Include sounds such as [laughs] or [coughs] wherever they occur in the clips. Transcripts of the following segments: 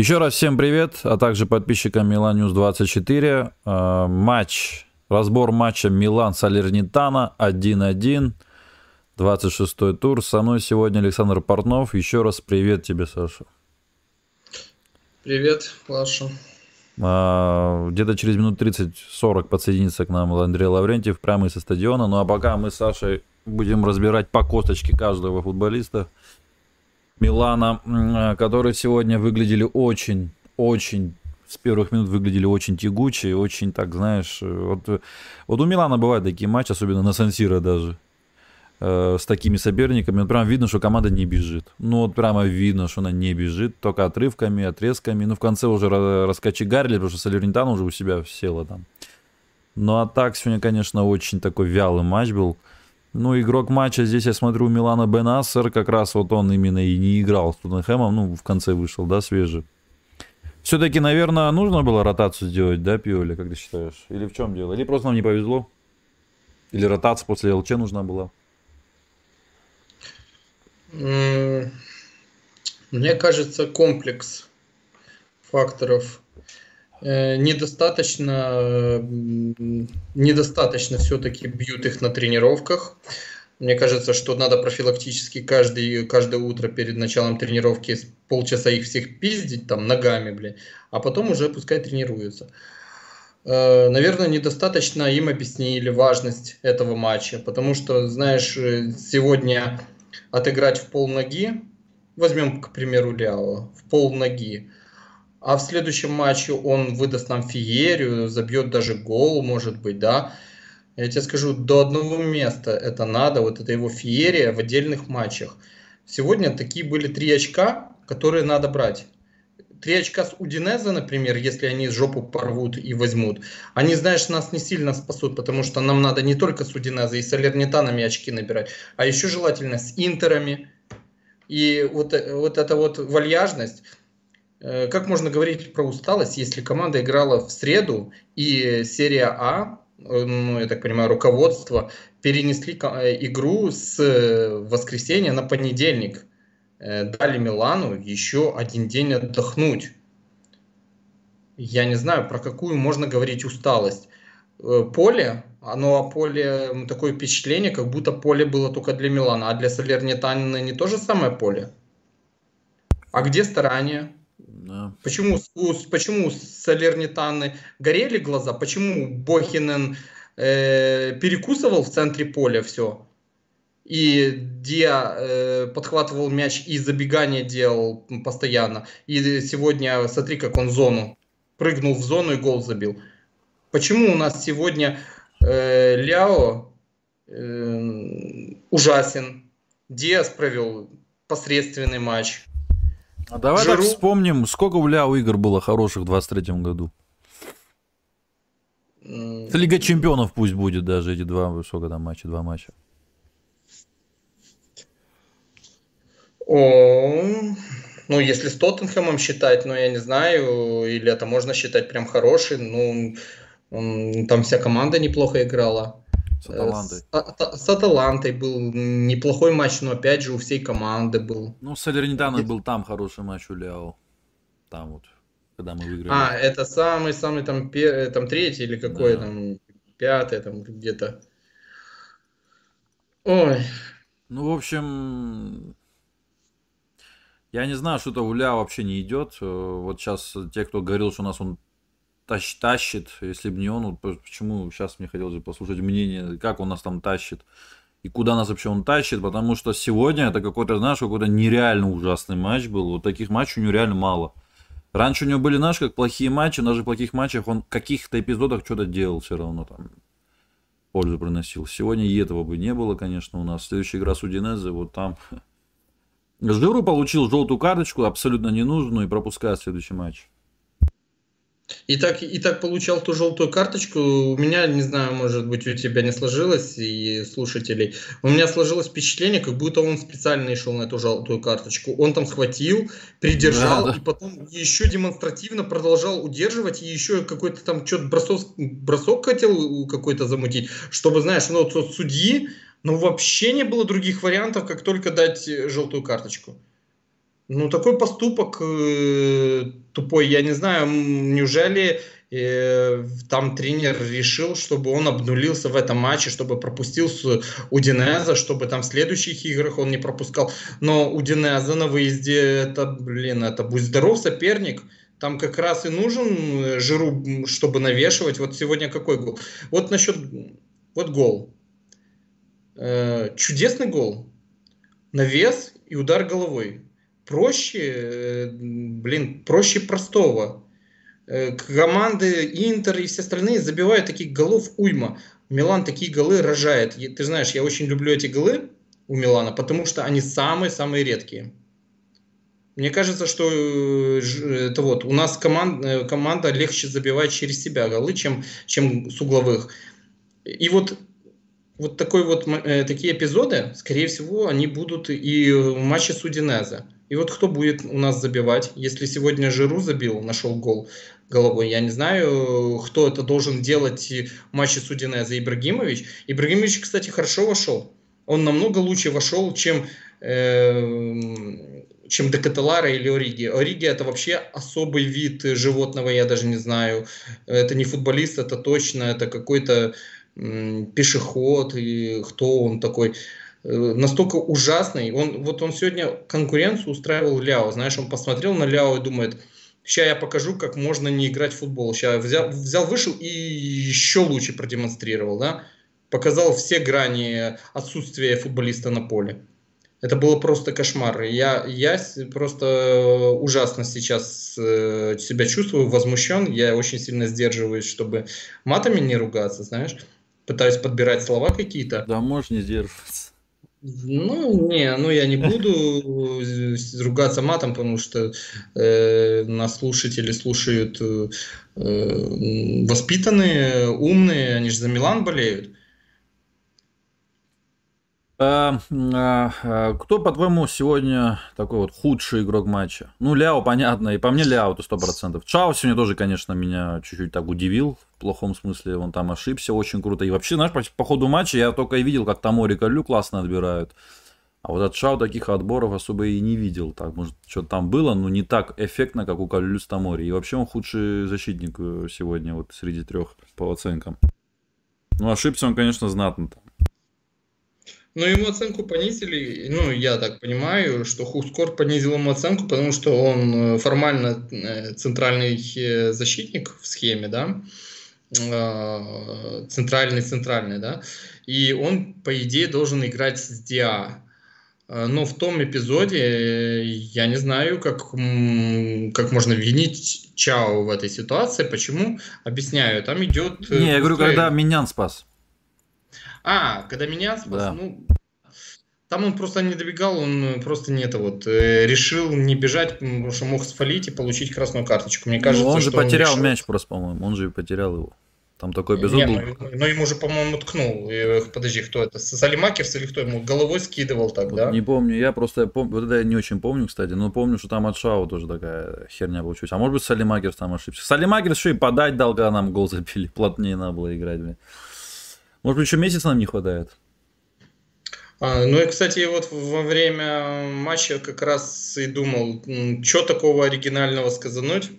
Еще раз всем привет, а также подписчикам Milan News 24. Э, матч, разбор матча Милан Салернитана 1-1. 26 тур. Со мной сегодня Александр Портнов. Еще раз привет тебе, Саша. Привет, Паша. А, где-то через минут 30-40 подсоединится к нам Андрей Лаврентьев прямо со стадиона. Ну а пока мы с Сашей будем разбирать по косточке каждого футболиста. Милана, э, которые сегодня выглядели очень, очень с первых минут выглядели очень тягучие, очень так, знаешь, э, вот, э, вот у Милана бывают такие матчи, особенно на Сансиро даже, с такими соперниками, вот прям видно, что команда не бежит. Ну вот прямо видно, что она не бежит, только отрывками, отрезками, ну в конце уже раскочегарили, потому что Салернитана уже у себя села там. Ну а так сегодня, конечно, очень такой вялый матч был. Ну, игрок матча здесь, я смотрю, у Милана Бенассер, как раз вот он именно и не играл с Тоттенхэмом, ну, в конце вышел, да, свежий. Все-таки, наверное, нужно было ротацию сделать, да, Пиоли, как ты считаешь? Или в чем дело? Или просто нам не повезло? Или ротация после ЛЧ нужна была? Мне кажется, комплекс факторов недостаточно, недостаточно все-таки бьют их на тренировках. Мне кажется, что надо профилактически каждый, каждое утро перед началом тренировки полчаса их всех пиздить там ногами, блин, а потом уже пускай тренируются. Э, наверное, недостаточно им объяснили важность этого матча, потому что, знаешь, э, сегодня отыграть в пол ноги, возьмем, к примеру, Ляо, в пол ноги, а в следующем матче он выдаст нам феерию, забьет даже гол, может быть, да. Я тебе скажу, до одного места это надо, вот это его феерия в отдельных матчах. Сегодня такие были три очка, которые надо брать. Три очка с Удинеза, например, если они жопу порвут и возьмут, они, знаешь, нас не сильно спасут, потому что нам надо не только с Удинеза и с Алернитанами очки набирать, а еще желательно с Интерами. И вот, вот эта вот вальяжность, Э, как можно говорить про усталость, если команда играла в среду и серия А, э, ну, я так понимаю, руководство, перенесли э, игру с воскресенья на понедельник. Дали Милану еще один день отдохнуть. Я не знаю, про какую можно говорить усталость. Поле, оно а поле, такое впечатление, как будто поле было только для Милана, а для Салернитанина не то же самое поле. А где старания? Да. Почему, почему Салернитаны горели глаза? Почему Бохинен э, перекусывал в центре поля все? И Диа э, подхватывал мяч и забегание делал постоянно. И сегодня, смотри, как он зону прыгнул в зону и гол забил. Почему у нас сегодня э, Ляо э, ужасен, Диас провел посредственный матч. А давай Жиру... так вспомним, сколько у Ляо игр было хороших в 23 году. Mm. Лига чемпионов пусть будет даже эти два, сколько там матча, два матча. О, ну, если с Тоттенхэмом считать, ну, я не знаю, или это можно считать прям хороший, ну, там вся команда неплохо играла. С Аталантой. С, а, с Аталантой был неплохой матч, но опять же у всей команды был. Ну, с Салернитаной был там хороший матч у Ляо. Там вот, когда мы выиграли. А, это самый-самый там, пер... там третий или какой да. там, пятый там где-то. Ой. Ну, в общем, я не знаю, что-то у Ля вообще не идет. Э, вот сейчас те, кто говорил, что у нас он тащ, тащит, если бы не он, вот почему сейчас мне хотелось бы послушать мнение, как он нас там тащит и куда нас вообще он тащит, потому что сегодня это какой-то, знаешь, какой-то нереально ужасный матч был, вот таких матчей у него реально мало. Раньше у него были, знаешь, как плохие матчи, даже в плохих матчах он в каких-то эпизодах что-то делал все равно там, пользу приносил. Сегодня и этого бы не было, конечно, у нас. Следующая игра с Удинезе, вот там Жиру получил желтую карточку, абсолютно ненужную, и пропускает следующий матч. И так, и так получал ту желтую карточку. У меня, не знаю, может быть, у тебя не сложилось, и слушателей. У меня сложилось впечатление, как будто он специально шел на эту желтую карточку. Он там схватил, придержал, да, да. и потом еще демонстративно продолжал удерживать, и еще какой-то там что-то бросок, бросок хотел какой-то замутить, чтобы, знаешь, ну, вот судьи, ну, вообще не было других вариантов, как только дать желтую карточку. Ну, такой поступок э, тупой, я не знаю, неужели э, там тренер решил, чтобы он обнулился в этом матче, чтобы пропустил с Удинеза, чтобы там в следующих играх он не пропускал. Но Удинеза на выезде, это, блин, это будь здоров соперник, там как раз и нужен э, Жиру, чтобы навешивать. Вот сегодня какой гол? Вот насчет... Вот гол. Э, чудесный гол. Навес и удар головой проще, э, блин, проще простого. Э, команды Интер и все остальные забивают таких голов уйма. Милан такие голы рожает. Ты знаешь, я очень люблю эти голы у Милана, потому что они самые-самые редкие. Мне кажется, что э, это вот у нас команда, команда легче забивает через себя голы, чем, чем с угловых. И вот вот такой вот такие эпизоды, скорее всего, они будут и в матче с Удинезе. И вот кто будет у нас забивать? Если сегодня Жиру забил, нашел гол головой, я не знаю, кто это должен делать в матче с Удинезе. Ибрагимович. Ибрагимович, кстати, хорошо вошел. Он намного лучше вошел, чем, э, чем Декателара или Ориги. Ориги это вообще особый вид животного, я даже не знаю. Это не футболист, это точно, это какой-то пешеход, и кто он такой. Э, настолько ужасный. Он, вот он сегодня конкуренцию устраивал Ляо. Знаешь, он посмотрел на Ляо и думает, сейчас я покажу, как можно не играть в футбол. Сейчас взял, взял вышел и еще лучше продемонстрировал, да? Показал все грани отсутствия футболиста на поле. Это было просто кошмар. Я, я просто ужасно сейчас э, себя чувствую, возмущен. Я очень сильно сдерживаюсь, чтобы матами не ругаться, знаешь. Пытаюсь подбирать слова какие-то. Да, можешь не сдерживаться. Ну, не, ну я не буду ругаться матом, потому что э, нас слушатели слушают э, воспитанные, умные, они же за Милан болеют. А, а, а, кто, по-твоему, сегодня такой вот худший игрок матча? Ну, Ляо, понятно, и по мне Ляо, сто процентов. Чао сегодня тоже, конечно, меня чуть-чуть так удивил, в плохом смысле, он там ошибся очень круто. И вообще, знаешь, по, по ходу матча я только и видел, как Тамори Калю классно отбирают. А вот от Шау таких отборов особо и не видел. Так, может, что-то там было, но не так эффектно, как у Калю с Тамори. И вообще он худший защитник э, сегодня вот среди трех по оценкам. Ну, ошибся он, конечно, знатно там. Но ему оценку понизили, ну, я так понимаю, что Хускор понизил ему оценку, потому что он э, формально э, центральный э, защитник в схеме, да, центральный-центральный, да, и он, по идее, должен играть с Диа. Но в том эпизоде я не знаю, как, как можно винить Чао в этой ситуации. Почему? Объясняю. Там идет... Не, я говорю, когда Минян спас. А, когда меня спас, да. ну, там он просто не добегал, он просто не это вот э, решил не бежать, потому что мог сфалить и получить красную карточку. Мне кажется, ну, он же потерял он мяч просто, по-моему, он же потерял его. Там такой безумный. Не, ну, ну ему же, по-моему, ткнул. Подожди, кто это? Салимакерс или кто ему головой скидывал так, вот да? Не помню, я просто помню, вот это я не очень помню, кстати, но помню, что там от Шау тоже такая херня получилась. А может быть, Салимакерс там ошибся. Салимакерс еще и подать дал, когда нам гол забили. [laughs] Плотнее надо было играть, блин. Может быть, еще месяца нам не хватает? А, ну и, кстати, вот во время матча как раз и думал, что такого оригинального сказануть.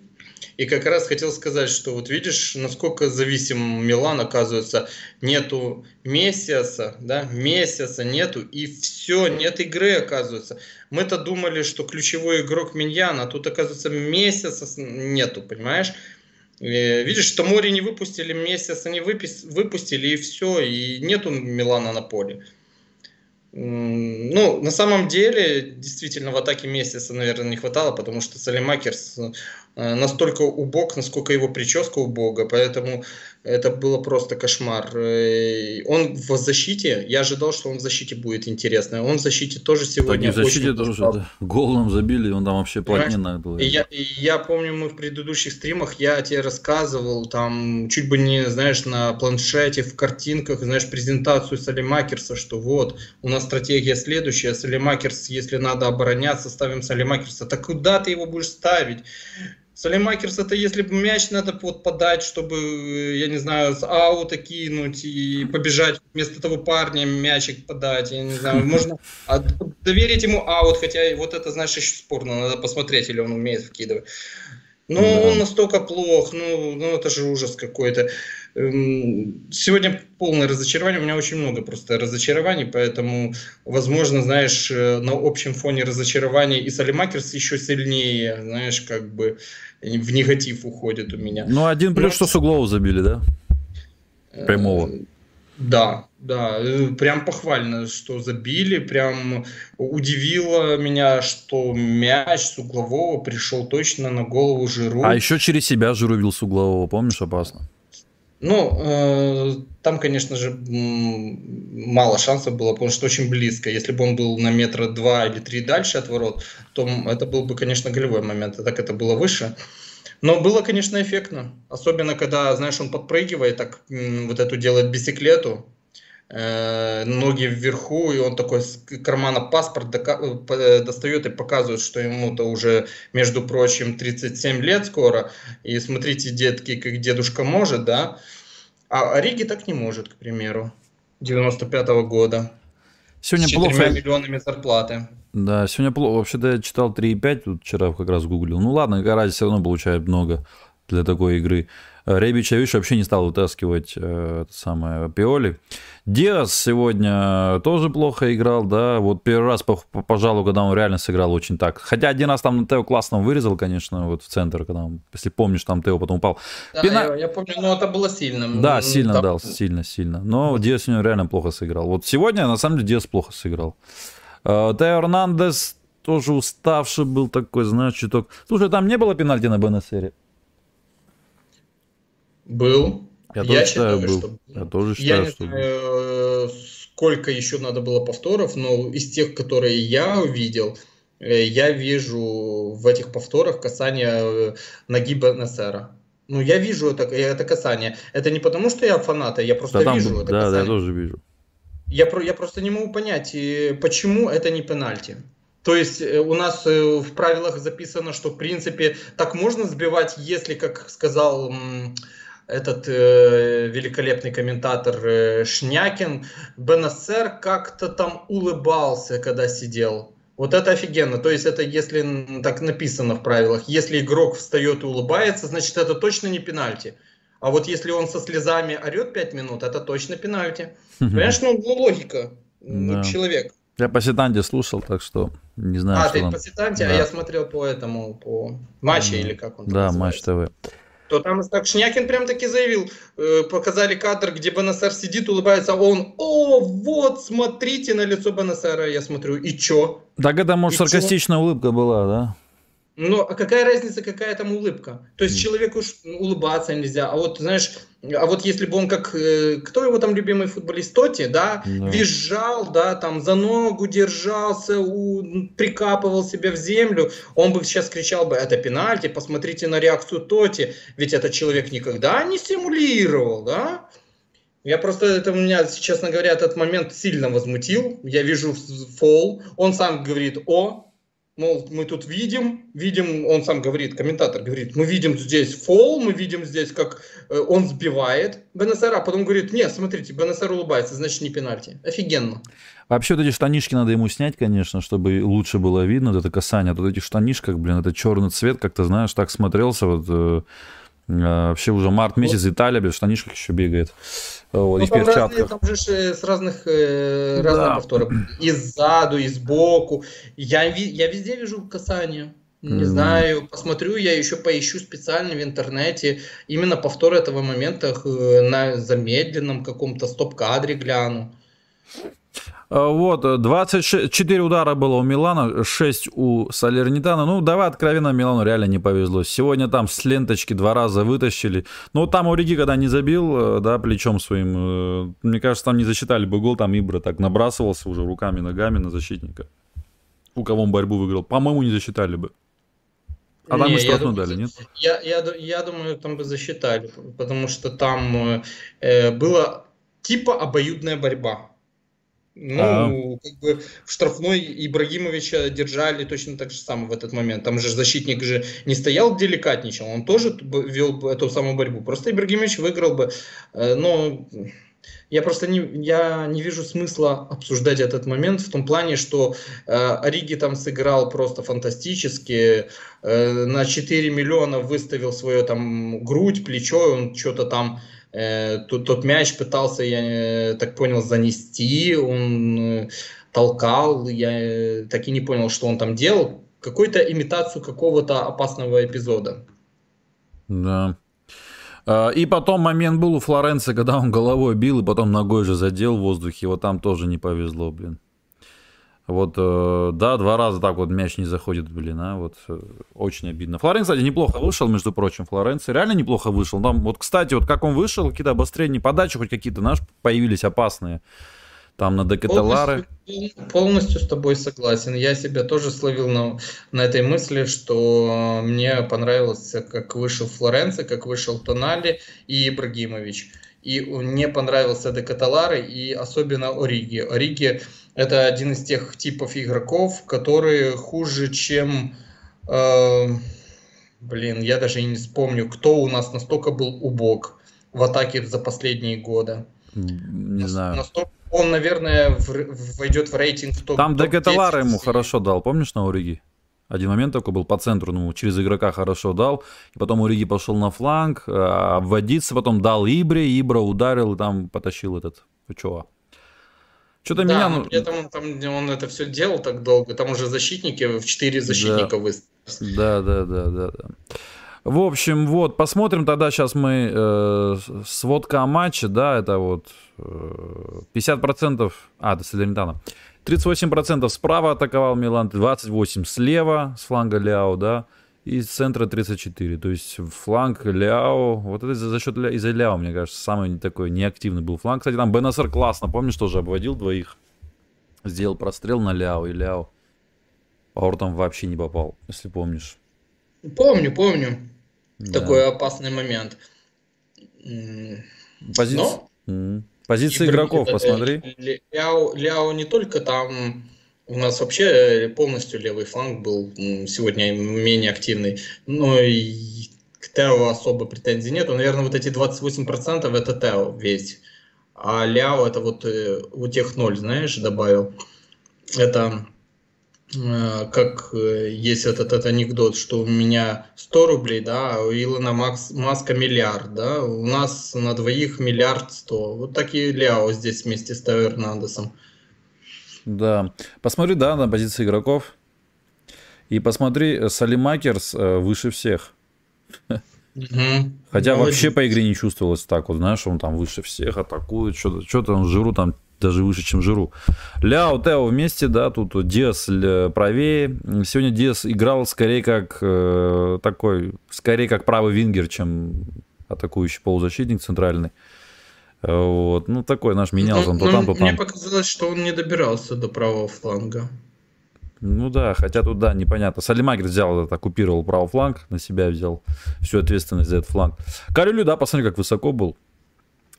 И как раз хотел сказать, что вот видишь, насколько зависим Милан, оказывается, нету месяца, да, месяца нету, и все, нет игры, оказывается. Мы-то думали, что ключевой игрок Миньян, а тут, оказывается, месяца нету, понимаешь? Э, видишь, что море не выпустили месяц, они выпустили и все, и нету Милана на поле. Ну, на самом деле, действительно, в атаке месяца, наверное, не хватало, потому что Салимакерс настолько убог, насколько его прическа убога, поэтому это было просто кошмар. Э, он в защите, я ожидал, что он в защите будет интересно. Он в защите тоже сегодня так, в защите тоже, да. Гол нам забили, он там вообще плотненно был. И я, и я помню, мы в предыдущих стримах, я тебе рассказывал, там, чуть бы не, знаешь, на планшете, в картинках, знаешь, презентацию Салимакерса, что вот, у нас стратегия следующая, Салимакерс, если надо обороняться, ставим Салимакерса. Так куда ты его будешь ставить? Салимакерс это если бы мяч надо вот подать, чтобы, я не знаю, с аута кинуть и побежать вместо того парня мячик подать, я не знаю, можно [laughs] доверить ему аут, хотя вот это, знаешь, еще спорно, надо посмотреть, или он умеет вкидывать. Ну, да. он настолько плох, ну, ну это же ужас какой-то. Эм, сегодня полное разочарование, у меня очень много просто разочарований, поэтому, возможно, знаешь, э, на общем фоне разочарования и Салимакерс еще сильнее, знаешь, как бы в негатив уходит у меня. Ну, один плюс, Но... что с углов забили, да? Э, Прямого. Да, да, э, прям похвально, что забили, прям удивило меня, что мяч с углового пришел точно на голову Жиру. А еще через себя Жиру бил с углового, помнишь, опасно? Ну, э, там, конечно же, мало шансов было, потому что очень близко. Если бы он был на метра два или три дальше от ворот, то это был бы, конечно, голевой момент, а так это было выше. Но было, конечно, эффектно. Особенно, когда, знаешь, он подпрыгивает, так вот эту делает бисиклету, ноги вверху, и он такой с кармана паспорт э, достает и показывает, что ему-то уже, между прочим, 37 лет скоро, и смотрите, детки, как дедушка может, да, а Риги так не может, к примеру, 95-го года. Сегодня с плохо. миллионами зарплаты. Да, сегодня плохо. Вообще-то я читал 3,5, тут вчера как раз гуглил. Ну ладно, Гарази все равно получает много для такой игры. Ребича, видишь, вообще не стал вытаскивать э, это самое Пиоли. Диас сегодня тоже плохо играл, да, вот первый раз, пожалуй, когда он реально сыграл очень так. Хотя один раз там Тео классно вырезал, конечно, вот в центр, когда он, если помнишь, там Тео потом упал. Да, Пина... я, я помню, но это было сильно. Да, сильно там... дал, сильно, сильно. Но Диас сегодня реально плохо сыграл. Вот сегодня, на самом деле, Диас плохо сыграл. Э, Тео Эрнандес тоже уставший был такой, знаешь, чуток. Слушай, там не было пенальти на БНСРе? Был. Я, я тоже считаю, был. Что... Я тоже считаю, я не что знаю, сколько еще надо было повторов, но из тех, которые я увидел, э, я вижу в этих повторах касание э, ноги Бенесера. Ну, я вижу это, это касание. Это не потому, что я фанат, а я просто да, там, вижу это да, касание. Да, я тоже вижу. Я, я просто не могу понять, почему это не пенальти. То есть э, у нас в правилах записано, что в принципе так можно сбивать, если, как сказал этот э, великолепный комментатор э, Шнякин, БНСР как-то там улыбался, когда сидел. Вот это офигенно. То есть это если так написано в правилах. Если игрок встает и улыбается, значит это точно не пенальти. А вот если он со слезами орет 5 минут, это точно пенальти. Понимаешь, ну, ну логика. Ну, да. Человек. Я по Ситанте слушал, так что не знаю. А, ты там... по Ситанте, а да. а я смотрел по этому, по матче или как он Да, матч ТВ то там так Шнякин прям таки заявил, э, показали кадр, где БНСР сидит, улыбается, а он, о, вот, смотрите на лицо БНСР, я смотрю, и чё? Так это, может, и саркастичная чё? улыбка была, да? Ну, а какая разница, какая там улыбка? То есть человеку улыбаться нельзя. А вот, знаешь, а вот если бы он как, э, кто его там любимый футболист, Тоти, да, да. визжал, да, там за ногу держался, у, прикапывал себя в землю, он бы сейчас кричал бы, это пенальти, посмотрите на реакцию Тоти, ведь этот человек никогда не симулировал, да? Я просто, это меня, честно говоря, этот момент сильно возмутил. Я вижу фол, он сам говорит, о, Мол, мы тут видим, видим, он сам говорит, комментатор говорит, мы видим здесь фол, мы видим здесь, как э, он сбивает Бенесера, а потом говорит, нет, смотрите, Бенесер улыбается, значит не пенальти. Офигенно. Вообще вот эти штанишки надо ему снять, конечно, чтобы лучше было видно, вот это касание. Тут этих штанишках, блин, это черный цвет, как-то, знаешь, так смотрелся вот... Э, э вообще уже март месяц, Италия, без штанишках еще бегает. Вот, ну, и там, разные, там же с разных, э, разных да. повторов. И сзаду, и сбоку. Я, я везде вижу касание. Не mm. знаю, посмотрю, я еще поищу специально в интернете именно повтор этого момента э, на замедленном каком-то стоп-кадре гляну. А, вот, 24 удара было у Милана, 6 у Салернитана. Ну, давай откровенно, Милану реально не повезло. Сегодня там с ленточки два раза вытащили. Ну, там у Риги, когда не забил, э, да, плечом своим, э, мне кажется, там не засчитали бы гол, там Ибра так набрасывался уже руками, ногами на защитника. У кого он борьбу выиграл. По-моему, не засчитали бы. А там не, и штрафную дали, нет? Я, я, я думаю, там бы засчитали, потому что там э, была типа обоюдная борьба. Ну, а. как бы в штрафной Ибрагимовича держали точно так же самое в этот момент. Там же защитник же не стоял деликатничал, он тоже вел бы эту самую борьбу. Просто Ибрагимович выиграл бы. Э, но я просто не, я не вижу смысла обсуждать этот момент в том плане, что э, Ориги там сыграл просто фантастически, э, на 4 миллиона выставил свою там грудь, плечо, он что-то там Э, тот, тот мяч пытался, я э, так понял, занести, он э, толкал, я так и не понял, что он там делал. Какую-то имитацию какого-то опасного эпизода. Да. А, и потом момент был у Флоренции, когда он головой бил и потом ногой же задел в воздухе. Вот там тоже не повезло, блин. Вот, э, да, два раза так вот мяч не заходит, блин, а, вот, э, очень обидно. Флорен, кстати, неплохо вышел, между прочим, Флоренция реально неплохо вышел. Там, вот, кстати, вот как он вышел, какие-то обострения подачи, хоть какие-то, знаешь, появились опасные. Там на Декателары. Полностью, полностью с тобой согласен. Я себя тоже словил на, на этой мысли, что мне понравилось, как вышел Флоренция, как вышел Тонали и Ибрагимович. И мне понравился Декаталары и особенно Ориги. Ориги это один из тех типов игроков, которые хуже, чем... Э, блин, я даже и не вспомню, кто у нас настолько был убог в атаке за последние годы. Не знаю. Настолько, он, наверное, в, войдет в рейтинг топ Там Декаталара ему хорошо дал, помнишь, на Ориги? Один момент такой был по центру, ну, через игрока хорошо дал. И потом Уриги пошел на фланг, э, обводиться, потом дал Ибре, Ибра ударил и там потащил этот Чува. Что-то да, меня... Ну... При этом он, там, он это все делал так долго. Там уже защитники, в 4 защитника да. выставились. Да, да, да, да, да. В общем, вот, посмотрим тогда сейчас мы э, сводка о матче, да, это вот э, 50%, а, до Салернитана, 38% справа атаковал Милан, 28% слева с фланга Ляо, да, и с центра 34. То есть фланг Ляо, вот это за счет из-за Ляо, мне кажется, самый такой неактивный был фланг. Кстати, там Бенасер классно, помнишь, тоже обводил двоих. Сделал прострел на Ляо, и Ляо Пауэр там вообще не попал, если помнишь. Помню, помню. Да. Такой опасный момент. Позиция, Но... Позиции игроков, посмотри. Ляо, Ляо не только там у нас вообще э, полностью левый фланг был сегодня менее активный. Но и к Тео особо претензий нет. Наверное, вот эти 28% это Тео весь. А Ляо это вот э, у тех ноль, знаешь, добавил. Это как есть этот, этот анекдот, что у меня 100 рублей, да, а у Илона Макс, Маска миллиард, да, у нас на двоих миллиард 100. Вот такие Ляо здесь вместе с Тео Эрнандесом. Да. Посмотри, да, на позиции игроков. И посмотри, э, Салимакерс э, выше всех. Хотя вообще по игре не чувствовалось так вот, знаешь, он там выше всех атакует, что-то, что-то он жиру там даже выше, чем жиру. Ляо, Тео вместе, да, тут Диас правее. Сегодня Диас играл скорее как э, такой, скорее как правый вингер, чем атакующий полузащитник центральный. Вот. Ну, такой наш менялся, он то там, то там. Мне показалось, что он не добирался до правого фланга. Ну да, хотя тут, да, непонятно. Салимагер взял этот, оккупировал правый фланг, на себя взял всю ответственность за этот фланг. Карелю, да, посмотри, как высоко был.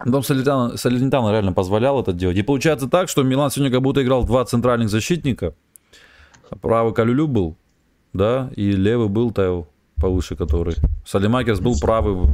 Дом Салернитана реально позволял это делать. И получается так, что Милан сегодня как будто играл два центральных защитника. Правый Калюлю был, да, и левый был Тео повыше который. Салимакерс был правый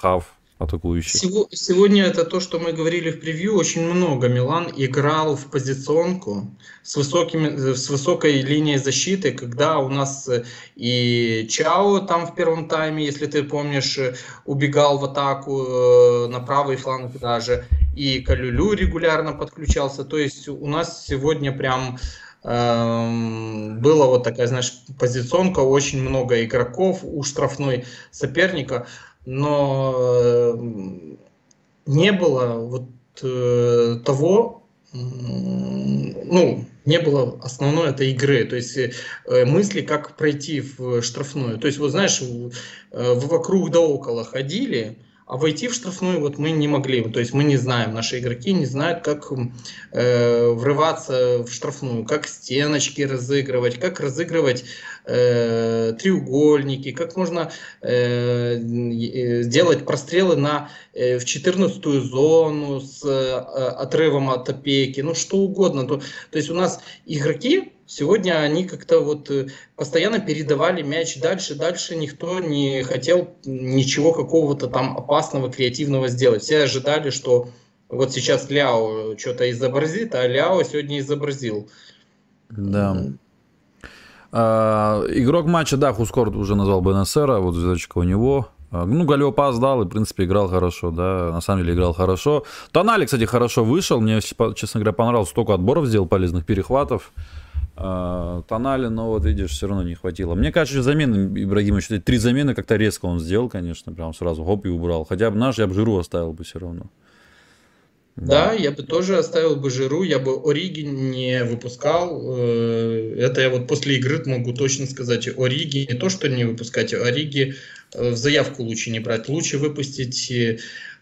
хав атакующий. Сегодня это то, что мы говорили в превью. Очень много Милан играл в позиционку с, высокими, с высокой линией защиты, когда у нас э, и Чао там в первом тайме, если ты помнишь, э, убегал в атаку э, на правый фланг даже, и Калюлю регулярно подключался. То есть у нас сегодня прям эм, была вот такая, знаешь, позиционка, очень много игроков у штрафной соперника но э, не было вот э, того, ну, не было основной этой игры, то есть э, мысли, как пройти в штрафную. То есть, вот знаешь, вокруг да около ходили, а войти в штрафную вот мы не могли. То есть мы не знаем, наши игроки не знают, как э, врываться в штрафную, как стеночки разыгрывать, как разыгрывать э, треугольники, как можно э, э делать прострелы на, э, в 14 зону с э, отрывом от опеки, ну что угодно. То, то есть у нас игроки Сегодня они как-то вот э, постоянно передавали мяч дальше, дальше никто не хотел ничего какого-то там опасного, креативного сделать. Все ожидали, что вот сейчас Ляо что-то изобразит, а Ляо сегодня изобразил. Да. А, игрок матча, да, Хускорт уже назвал Бенесера, вот звездочка у него. А, ну, Галио опоздал и, в принципе, играл хорошо, да, на самом деле играл хорошо. Тонали, кстати, хорошо вышел, мне, честно говоря, понравилось, столько отборов сделал, полезных перехватов. А, тонали, но вот видишь, все равно не хватило. Мне кажется, замены Ибрагимович, три замены как-то резко он сделал, конечно, прям сразу хоп и убрал. Хотя бы наш я бы Жиру оставил бы все равно. Да. да, я бы тоже оставил бы Жиру, я бы Ориги не выпускал. Э, это я вот после игры могу точно сказать. Ориги не то, что не выпускать, Ориги э, в заявку лучше не брать. Лучше выпустить э,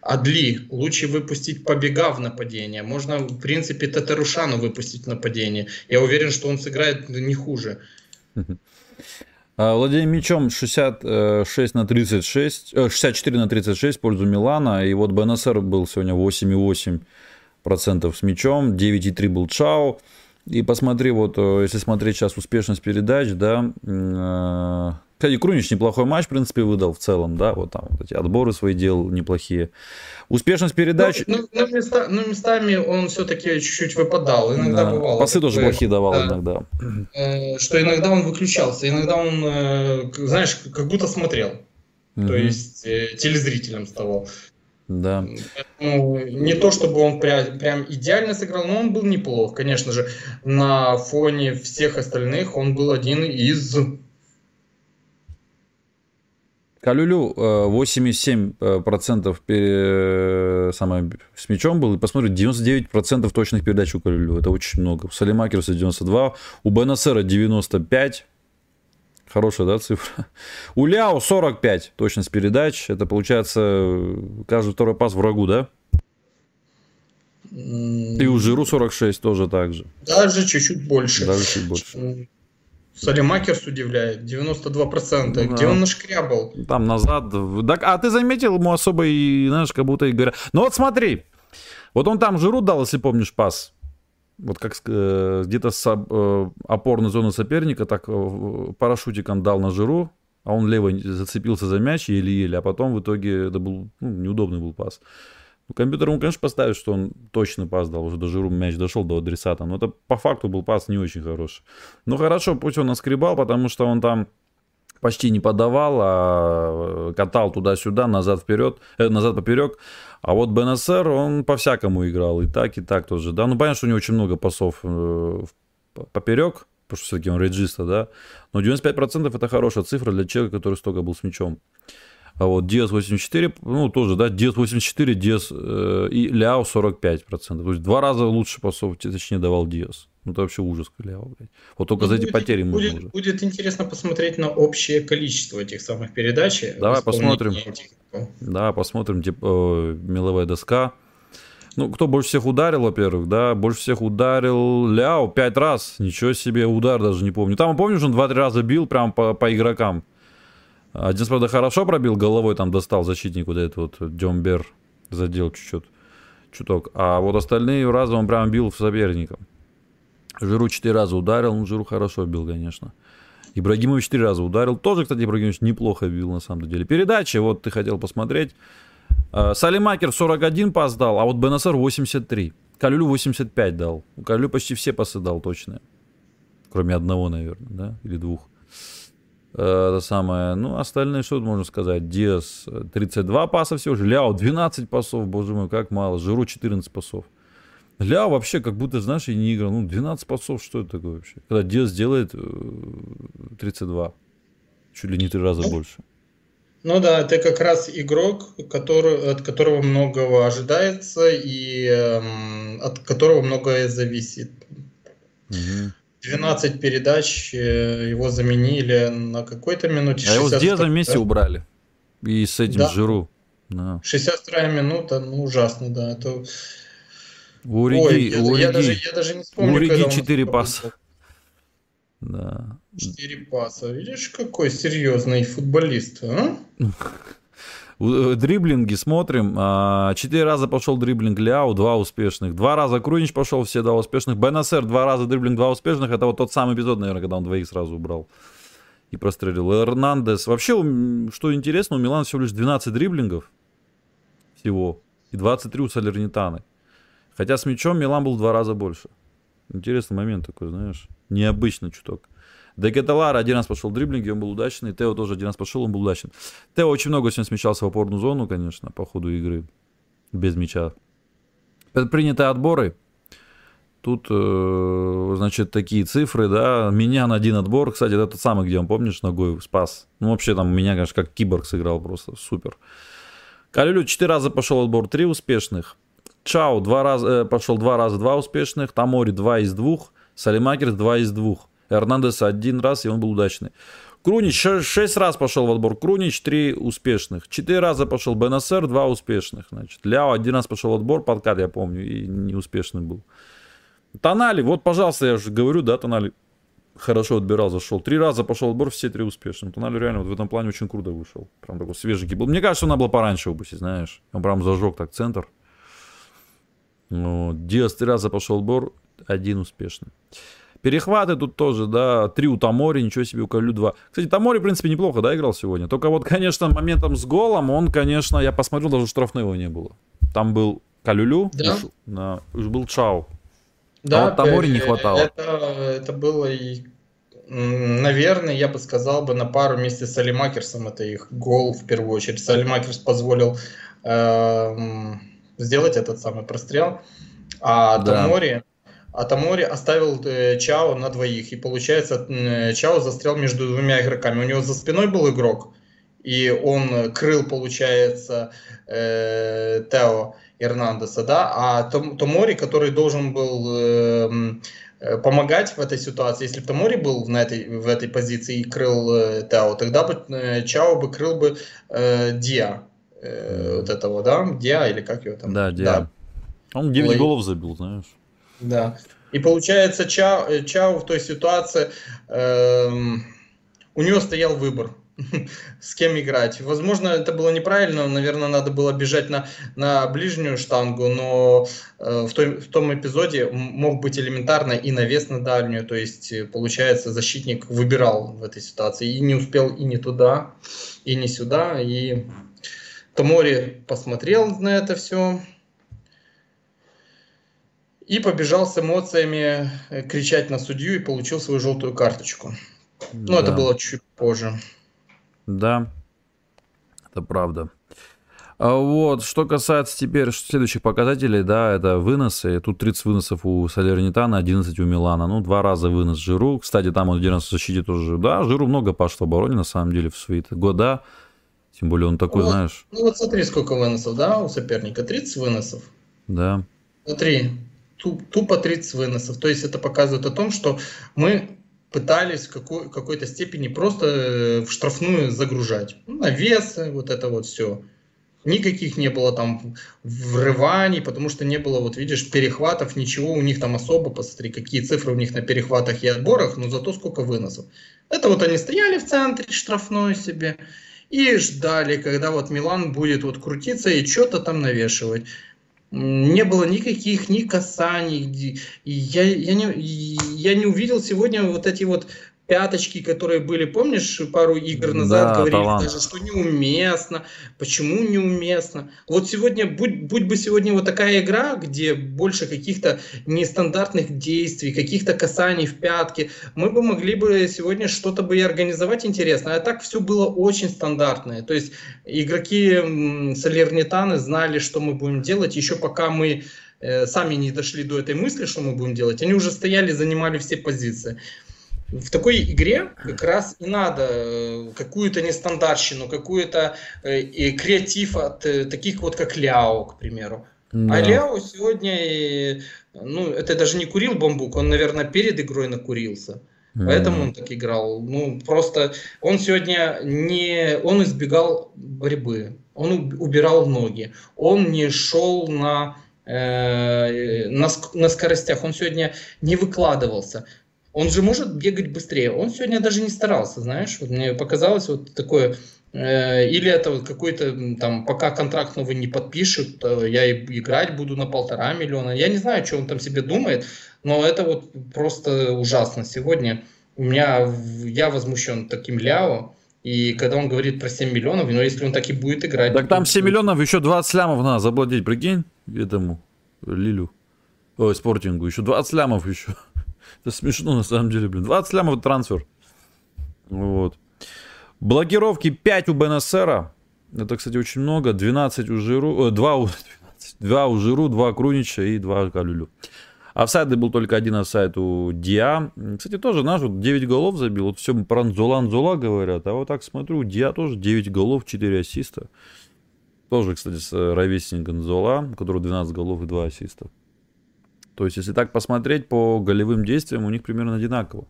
Адли лучше выпустить побега в нападение. Можно, в принципе, Татарушану выпустить в нападение. Я уверен, что он сыграет не хуже. А, Владение мячом 66 на 36, 64 на 36 в пользу Милана. И вот БНСР был сегодня 8,8% с мячом, 9,3 был Чао. И посмотри, вот э, если смотреть сейчас успешность передач, да, э, кстати, Крунич неплохой матч, в принципе, выдал в целом, да, вот там вот эти отборы свои делал неплохие. Успешность передач... Ну, ну, ну, места, ну местами он все-таки чуть-чуть выпадал, иногда да. бывало. Пасы тоже плохие давал да, иногда. Э, что иногда он выключался, иногда он, э, знаешь, как будто смотрел. Угу. То есть э, телезрителем стал. Да. Ну, не то чтобы он прям, прям идеально сыграл, но он был неплох. Конечно же, на фоне всех остальных он был один из Калюлю 87% пере... самое, с мячом был. И посмотрим, 99% точных передач у Калюлю. Это очень много. У Салимакерса 92, у Бенасера 95. Хорошая, да, цифра? У Ляо 45 точность передач. Это получается каждый второй пас врагу, да? И у Жиру 46 тоже так же. Даже чуть-чуть больше. Даже чуть больше. Салимакерс удивляет, 92%. Да. Где он нашкрябал? Там назад. Так, а ты заметил, ему особо и, знаешь, как будто и говорят. Ну вот смотри, вот он там Жиру дал, если помнишь, пас. Вот как э, где-то с э, опорной зоны соперника, так э, парашютиком дал на Жиру, а он левой зацепился за мяч еле-еле, а потом в итоге это был ну, неудобный был пас. Ну, компьютер ему, конечно, поставит, что он точно пас дал, уже до жиру мяч дошел до адресата, но это по факту был пас не очень хороший. Ну хорошо, пусть он наскребал, потому что он там почти не подавал, а э, катал туда-сюда, назад-вперед, э, назад поперек. А вот БНСР, он по-всякому играл, и так, и так тоже, да. Ну, понятно, что у него очень много пасов э, поперек, потому что все-таки он реджиста, да. Но 95% это хорошая цифра для человека, который столько был с мячом. А вот Diaz 84, ну тоже, да, Diaz 84, Diaz э, и Ляо 45%. То есть два раза лучше пасов, точнее, давал Diaz. Ну, это вообще ужас, Ляо, блядь. Вот только ну, за эти будет, потери будет, уже. Будет интересно посмотреть на общее количество этих самых передач. Давай посмотрим. Этих... Да, посмотрим, типа, э, меловая доска. Ну, кто больше всех ударил, во-первых, да, больше всех ударил Ляо пять раз. Ничего себе, удар даже не помню. Там, помнишь, он два-три раза бил прям по, по игрокам. Один, правда, хорошо пробил, головой там достал защитник вот этот вот Дембер, задел чуть-чуть, чуток. А вот остальные раза он прям бил в соперника. Жиру четыре раза ударил, ну, Жиру хорошо бил, конечно. Ибрагимович четыре раза ударил. Тоже, кстати, Ибрагимович неплохо бил, на самом деле. Передача, вот ты хотел посмотреть. А, Салимакер 41 пас дал, а вот Бенасар 83. Калюлю 85 дал. У Калюлю почти все пасы дал точные. Кроме одного, наверное, да? Или двух. Э, это самое, ну, остальные, что можно сказать, Диас 32 паса всего, Ляо 12 пасов, боже мой, как мало, Жиру 14 пасов. Ляо вообще как будто, знаешь, и не играл, ну, 12 пасов, что это такое вообще? Когда Диас делает 32, э, чуть ли не три раза больше. Ну да, это как раз игрок, который, от которого многого ожидается и эм, от которого многое зависит. Угу. 12 передач, э, его заменили на какой-то минуте. А его с вместе да? убрали. И с этим да. Жиру. Да. 62 минута, ну ужасно, да. Это... У Риги, Ой, я, у я Риги- даже, я даже не вспомню, у Риги когда он 4 столько паса. Да. Четыре паса. Видишь, какой серьезный футболист, а? [laughs] Э, Дриблинги смотрим. а, Четыре раза пошел дриблинг Ляу, два успешных. Два раза Крунич пошел, все два успешных. Бенасер два раза дриблинг, два успешных. Это вот тот самый эпизод, наверное, когда он двоих сразу убрал и прострелил. Эрнандес. Вообще, что интересно, у Милана всего лишь 12 дриблингов всего. И 23 у Салернитаны. Хотя с мячом Милан был в два раза больше. Интересный момент такой, знаешь. Необычно чуток. Дегеталар один раз пошел дриблинг, и он был удачный. Тео тоже один раз пошел, он был удачен. Тео очень много сегодня смещался в опорную зону, конечно, по ходу игры. Без мяча. Принятые отборы. Тут, э, значит, такие цифры, да. Меня на один отбор. Кстати, это тот самый, где он, помнишь, ногой спас. Ну, вообще там меня, конечно, как киборг сыграл просто. Супер. Калюлю 4 раза пошел отбор, 3 успешных. Чао два раза, э, пошел 2 раза 2 успешных. Тамори 2 из 2. Салимакерс 2 из 2. Эрнандес один раз, и он был удачный. Крунич шесть раз пошел в отбор. Крунич 3 успешных. четыре раза пошел БНСР, два успешных. Значит, Ляо один раз пошел в отбор, подкат, я помню, и неуспешный был. Тонали, вот, пожалуйста, я же говорю, да, Тонали хорошо отбирал, зашел. Три раза пошел отбор, все три успешно. Тонали реально вот в этом плане очень круто вышел. Прям такой свежий был. Мне кажется, она была пораньше выпустить, знаешь. Он прям зажег так центр. Ну, Диас три раза пошел отбор, один успешный. Перехваты тут тоже, да, три у Тамори, ничего себе, у Калю два. Кстати, Тамори, в принципе, неплохо, да, играл сегодня. Только вот, конечно, моментом с голом, он, конечно, я посмотрел, даже штрафного не было. Там был Калюлю, Да? уж- да, уж был Чао. Да, вот Тамори не э, хватало. Это, это было и, наверное, я бы сказал бы на пару вместе с Алимакерсом. Это их гол в первую очередь. Алимакерс позволил эм, сделать этот самый прострел. А Да. Тамори, а Тамори оставил э, Чао на двоих. И получается, м, Чао застрял между двумя игроками. У него за спиной был игрок. И он крыл, получается, э, Тео Эрнандеса, да, а Том- Томори, который должен был эм, э, помогать в этой ситуации, если бы Томори был на этой, в этой позиции и крыл э, Тео, тогда бы э, Чао бы крыл бы э, Диа, э, вот этого, да, Диа или как его там? Да, Диа. Он 9 Лей. голов забил, знаешь. Да. И получается, Чао, э, Чао в той ситуации, эм, у него стоял выбор, [laughs] с кем играть. Возможно, это было неправильно, наверное, надо было бежать на, на ближнюю штангу, но э, в, той- в том эпизоде мог быть элементарно и навес на дальнюю, то есть, э, получается, защитник выбирал в этой ситуации и не успел и не туда, и не сюда, и Томори посмотрел на это все, и побежал с эмоциями э, кричать на судью и получил свою желтую карточку. Ну, это Да. было чуть позже. Да, это правда. А Вот, что касается теперь следующих показателей, да, это выносы. Тут 30 выносов у Салернитана, 11 у Милана. Ну, два раза вынос Жиру. Кстати, там он раз в защите тоже. Да, Жиру много паш в обороне, на самом деле, в свои года. Тем более он такой, Вот. знаешь, Ну вот смотри, сколько выносов, да, у соперника. 30 выносов. да. Смотри, тупо 30 выносов. То есть это показывает о том, что мы пытались в какой- какой-то степени просто э, в штрафную загружать. Ну, навесы, вот это вот все. Никаких не было там врываний, потому что не было, вот видишь, перехватов, ничего у них там особо, посмотри, какие цифры у них на перехватах и отборах, но зато сколько выносов. Это вот они стояли в центре штрафной себе и ждали, когда вот Милан будет вот крутиться и что-то там навешивать. Не было никаких ни касаний. Я, я, не, я не увидел сегодня вот эти вот пяточки, которые были, помнишь, пару игр назад Да, говорили талант. даже, что неуместно, почему неуместно. Вот сегодня, будь, будь бы сегодня вот такая игра, где больше каких-то нестандартных действий, каких-то касаний в пятки, мы бы могли бы сегодня что-то бы и организовать интересно. А так все было очень стандартное. То есть игроки м, Салернитаны знали, что мы будем делать, еще пока мы э, сами не дошли до этой мысли, что мы будем делать, они уже стояли, занимали все позиции. В такой игре как раз и надо э, какую-то нестандартщину, какую-то э, креатив от э, таких вот, как Ляо, к примеру. А Да. Ляо сегодня, э, ну, это даже не курил бамбук, он, наверное, перед игрой накурился. Поэтому он так играл. Ну, просто он сегодня не... Он избегал борьбы. он убирал ноги, он не шел на, э, на, на скоростях, он сегодня не выкладывался. Он же может бегать быстрее. Он сегодня даже не старался, знаешь. Вот мне показалось вот такое Э, или это вот какой-то там, пока контракт новый не подпишут, я играть буду на полтора миллиона. Я не знаю, что он там себе думает, но это вот просто ужасно. Сегодня у меня, я возмущен таким Ляо, и когда он говорит про 7 миллионов, но если он так и будет играть... Так там 7 миллионов, еще 20 лямов надо заплатить, прикинь, этому Лилю. Ой, спортингу, еще 20 лямов еще. Это смешно на самом деле, блин. 20 лямов трансфер. Вот. Блокировки 5 у Бенесера. Это, кстати, очень много. 12 у Жиру. Э, 2, у, [laughs] 12, 2 у Жиру, 2 Крунича и 2 Калюлю. Офсайды был только один офсайд у Диа. Кстати, тоже наш вот 9 голов забил. Вот все про Нзола Нзола говорят. А вот так смотрю, Диа тоже 9 голов, 4 ассиста. Тоже, кстати, с ровесником Нзола, у которого 12 голов и 2 ассиста. То есть, если так посмотреть по голевым действиям, у них примерно одинаково.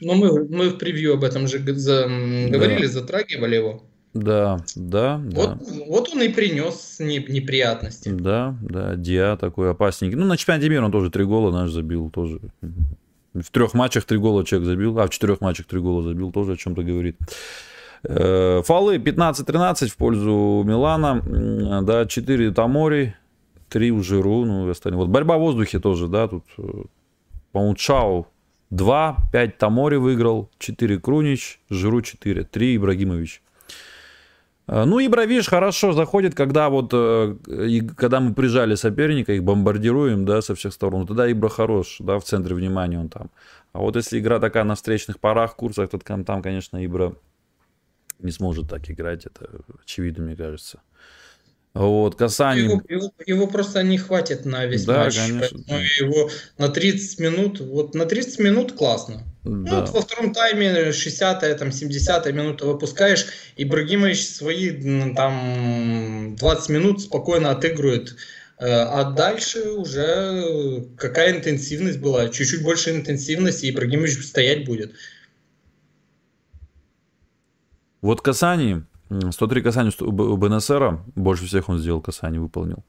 Ну, мы, мы в превью об этом же за, говорили, да. затрагивали его. Да, да, вот, да. Вот он и принес неприятности. Да, да, Диа такой опасненький. Ну, на чемпионате мира он тоже три гола наш забил, тоже. В трех матчах три гола человек забил, а в четырех матчах три гола забил, тоже о чем-то говорит. Э, фолы 15-13 в пользу Милана, да, 4 Тамори, 3 у Жиру, ну и остальные. Вот борьба в воздухе тоже, да, тут, э, по-моему, Чау 2, 5 Тамори выиграл, 4 Крунич, Жиру 4, 3 Ибрагимович. А, ну, Ибра, видишь, хорошо заходит, когда вот, э, когда мы прижали соперника, их бомбардируем, да, со всех сторон, тогда Ибра хорош, да, в центре внимания он там. А вот если игра такая на встречных парах, курсах, то там, конечно, Ибра не сможет так играть, это очевидно, мне кажется. Вот, касание... Его, его, его просто не хватит на весь да, матч. Конечно. его на 30 минут, вот на 30 минут классно. Да. Ну, вот во втором тайме 60-я, там 70-я минута выпускаешь, и Брагимович свои там 20 минут спокойно отыгрывает. Э, а дальше уже какая интенсивность была? Чуть-чуть больше интенсивности, и Ибрагимович стоять будет. Вот касание 103 касания у БНСРа, больше всех он сделал касаний, выполнил.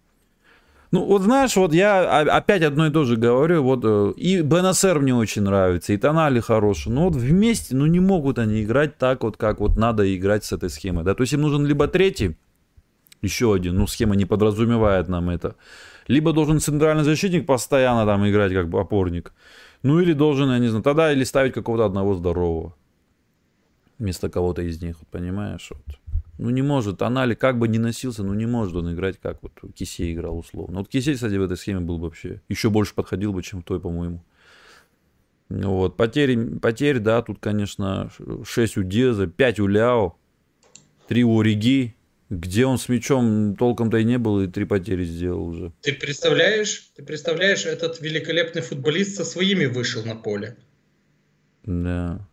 Ну, вот знаешь, вот я опять одно и то же говорю, вот э, и БНСР мне очень нравится, и Тонали хороший, но вот вместе, ну, не могут они играть так вот, как вот надо играть с этой схемой, да, то есть им нужен либо третий, еще один, ну, схема не подразумевает нам это, либо должен центральный защитник постоянно там играть как бы опорник, ну, или должен, я не знаю, тогда или ставить какого-то одного здорового вместо кого-то из них, понимаешь, вот. Ну не может, Анали как бы не носился, ну не может он играть, как вот Кисей играл условно. Вот Кисей, кстати, в этой схеме был вообще еще больше подходил бы, чем в той, по-моему. Вот, потери, потери, да, тут, конечно, 6 у Деза, 5 у Ляо, 3 у Ориги, где он с мячом толком-то и не был, и три потери сделал уже. Ты представляешь, ты представляешь, этот великолепный футболист со своими вышел на поле. Да.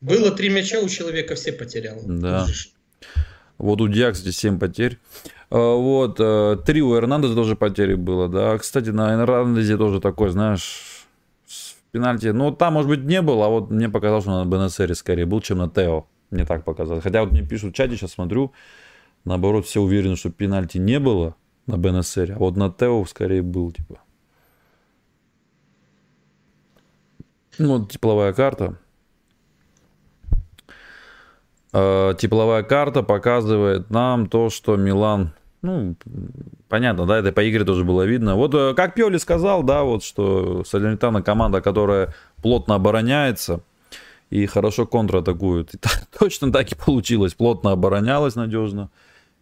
Было три мяча, у человека все потерял. Да. Вот у Диак, кстати, 7 потерь. А, вот, э, три у Эрнандеса тоже потери было, да. Кстати, на Эрнандезе тоже такой, знаешь, пенальти. Ну, там, может быть, не было, а вот мне показалось, что на Бенесере скорее был, чем на Тео. Мне так показалось. Хотя вот мне пишут в чате, сейчас смотрю, наоборот, все уверены, что пенальти не было на Бенесере, а вот на Тео скорее был, типа. Ну, тепловая карта. Э, тепловая карта показывает нам то, что Милан, ну, понятно, да, это по игре тоже было видно. Вот э, как Пиоли сказал, да, вот что Салернитана команда, которая плотно обороняется и хорошо контратакует. И так, [laughs] точно так и получилось. Плотно оборонялась надежно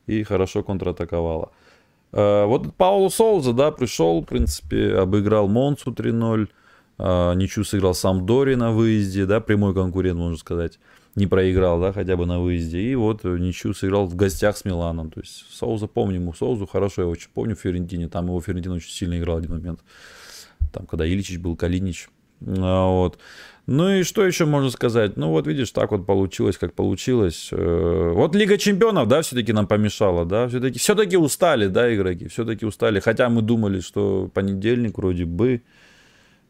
и хорошо контратаковала. Э, вот Пауло Соуза, да, пришел, в принципе, обыграл Монсу 3-0. Ничью сыграл сам Дори на выезде, да, прямой конкурент, можно сказать не проиграл, да, хотя бы на выезде. И вот ничью сыграл в гостях с Миланом. То есть Соуза помним ему Соузу хорошо, я очень помню в Ферентине. Там его Ферентин очень сильно играл один момент. Там, когда Иличич был, Калинич. А, вот. Ну и что еще можно сказать? Ну вот видишь, так вот получилось, как получилось. Э, вот Лига Чемпионов, да, все-таки нам помешала, да, все-таки все-таки устали, да, игроки, все-таки устали. Хотя мы думали, что понедельник вроде бы,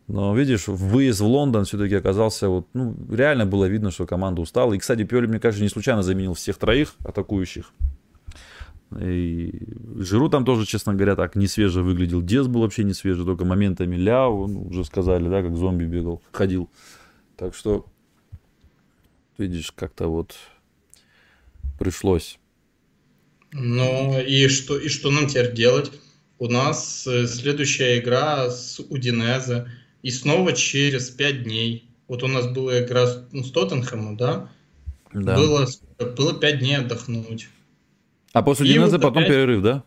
но, видишь, выезд в Лондон все-таки оказался, вот, ну, реально было видно, что команда устала. И, кстати, Пиоли, мне кажется, не случайно заменил всех троих атакующих. И Жиру там тоже, честно говоря, так не свеже выглядел. Дес был вообще не свежий, только моментами Ляо, ну, уже сказали, да, как зомби бегал, ходил. Так что, видишь, как-то вот пришлось. Ну и что, и что нам теперь делать? У нас э, следующая игра с Удинезе. И снова через 5 дней. Вот у нас была игра с, ну, с Тоттенхэмом, да? Да. Было, было 5 дней отдохнуть. А после Удинезе вот потом опять... перерыв, да?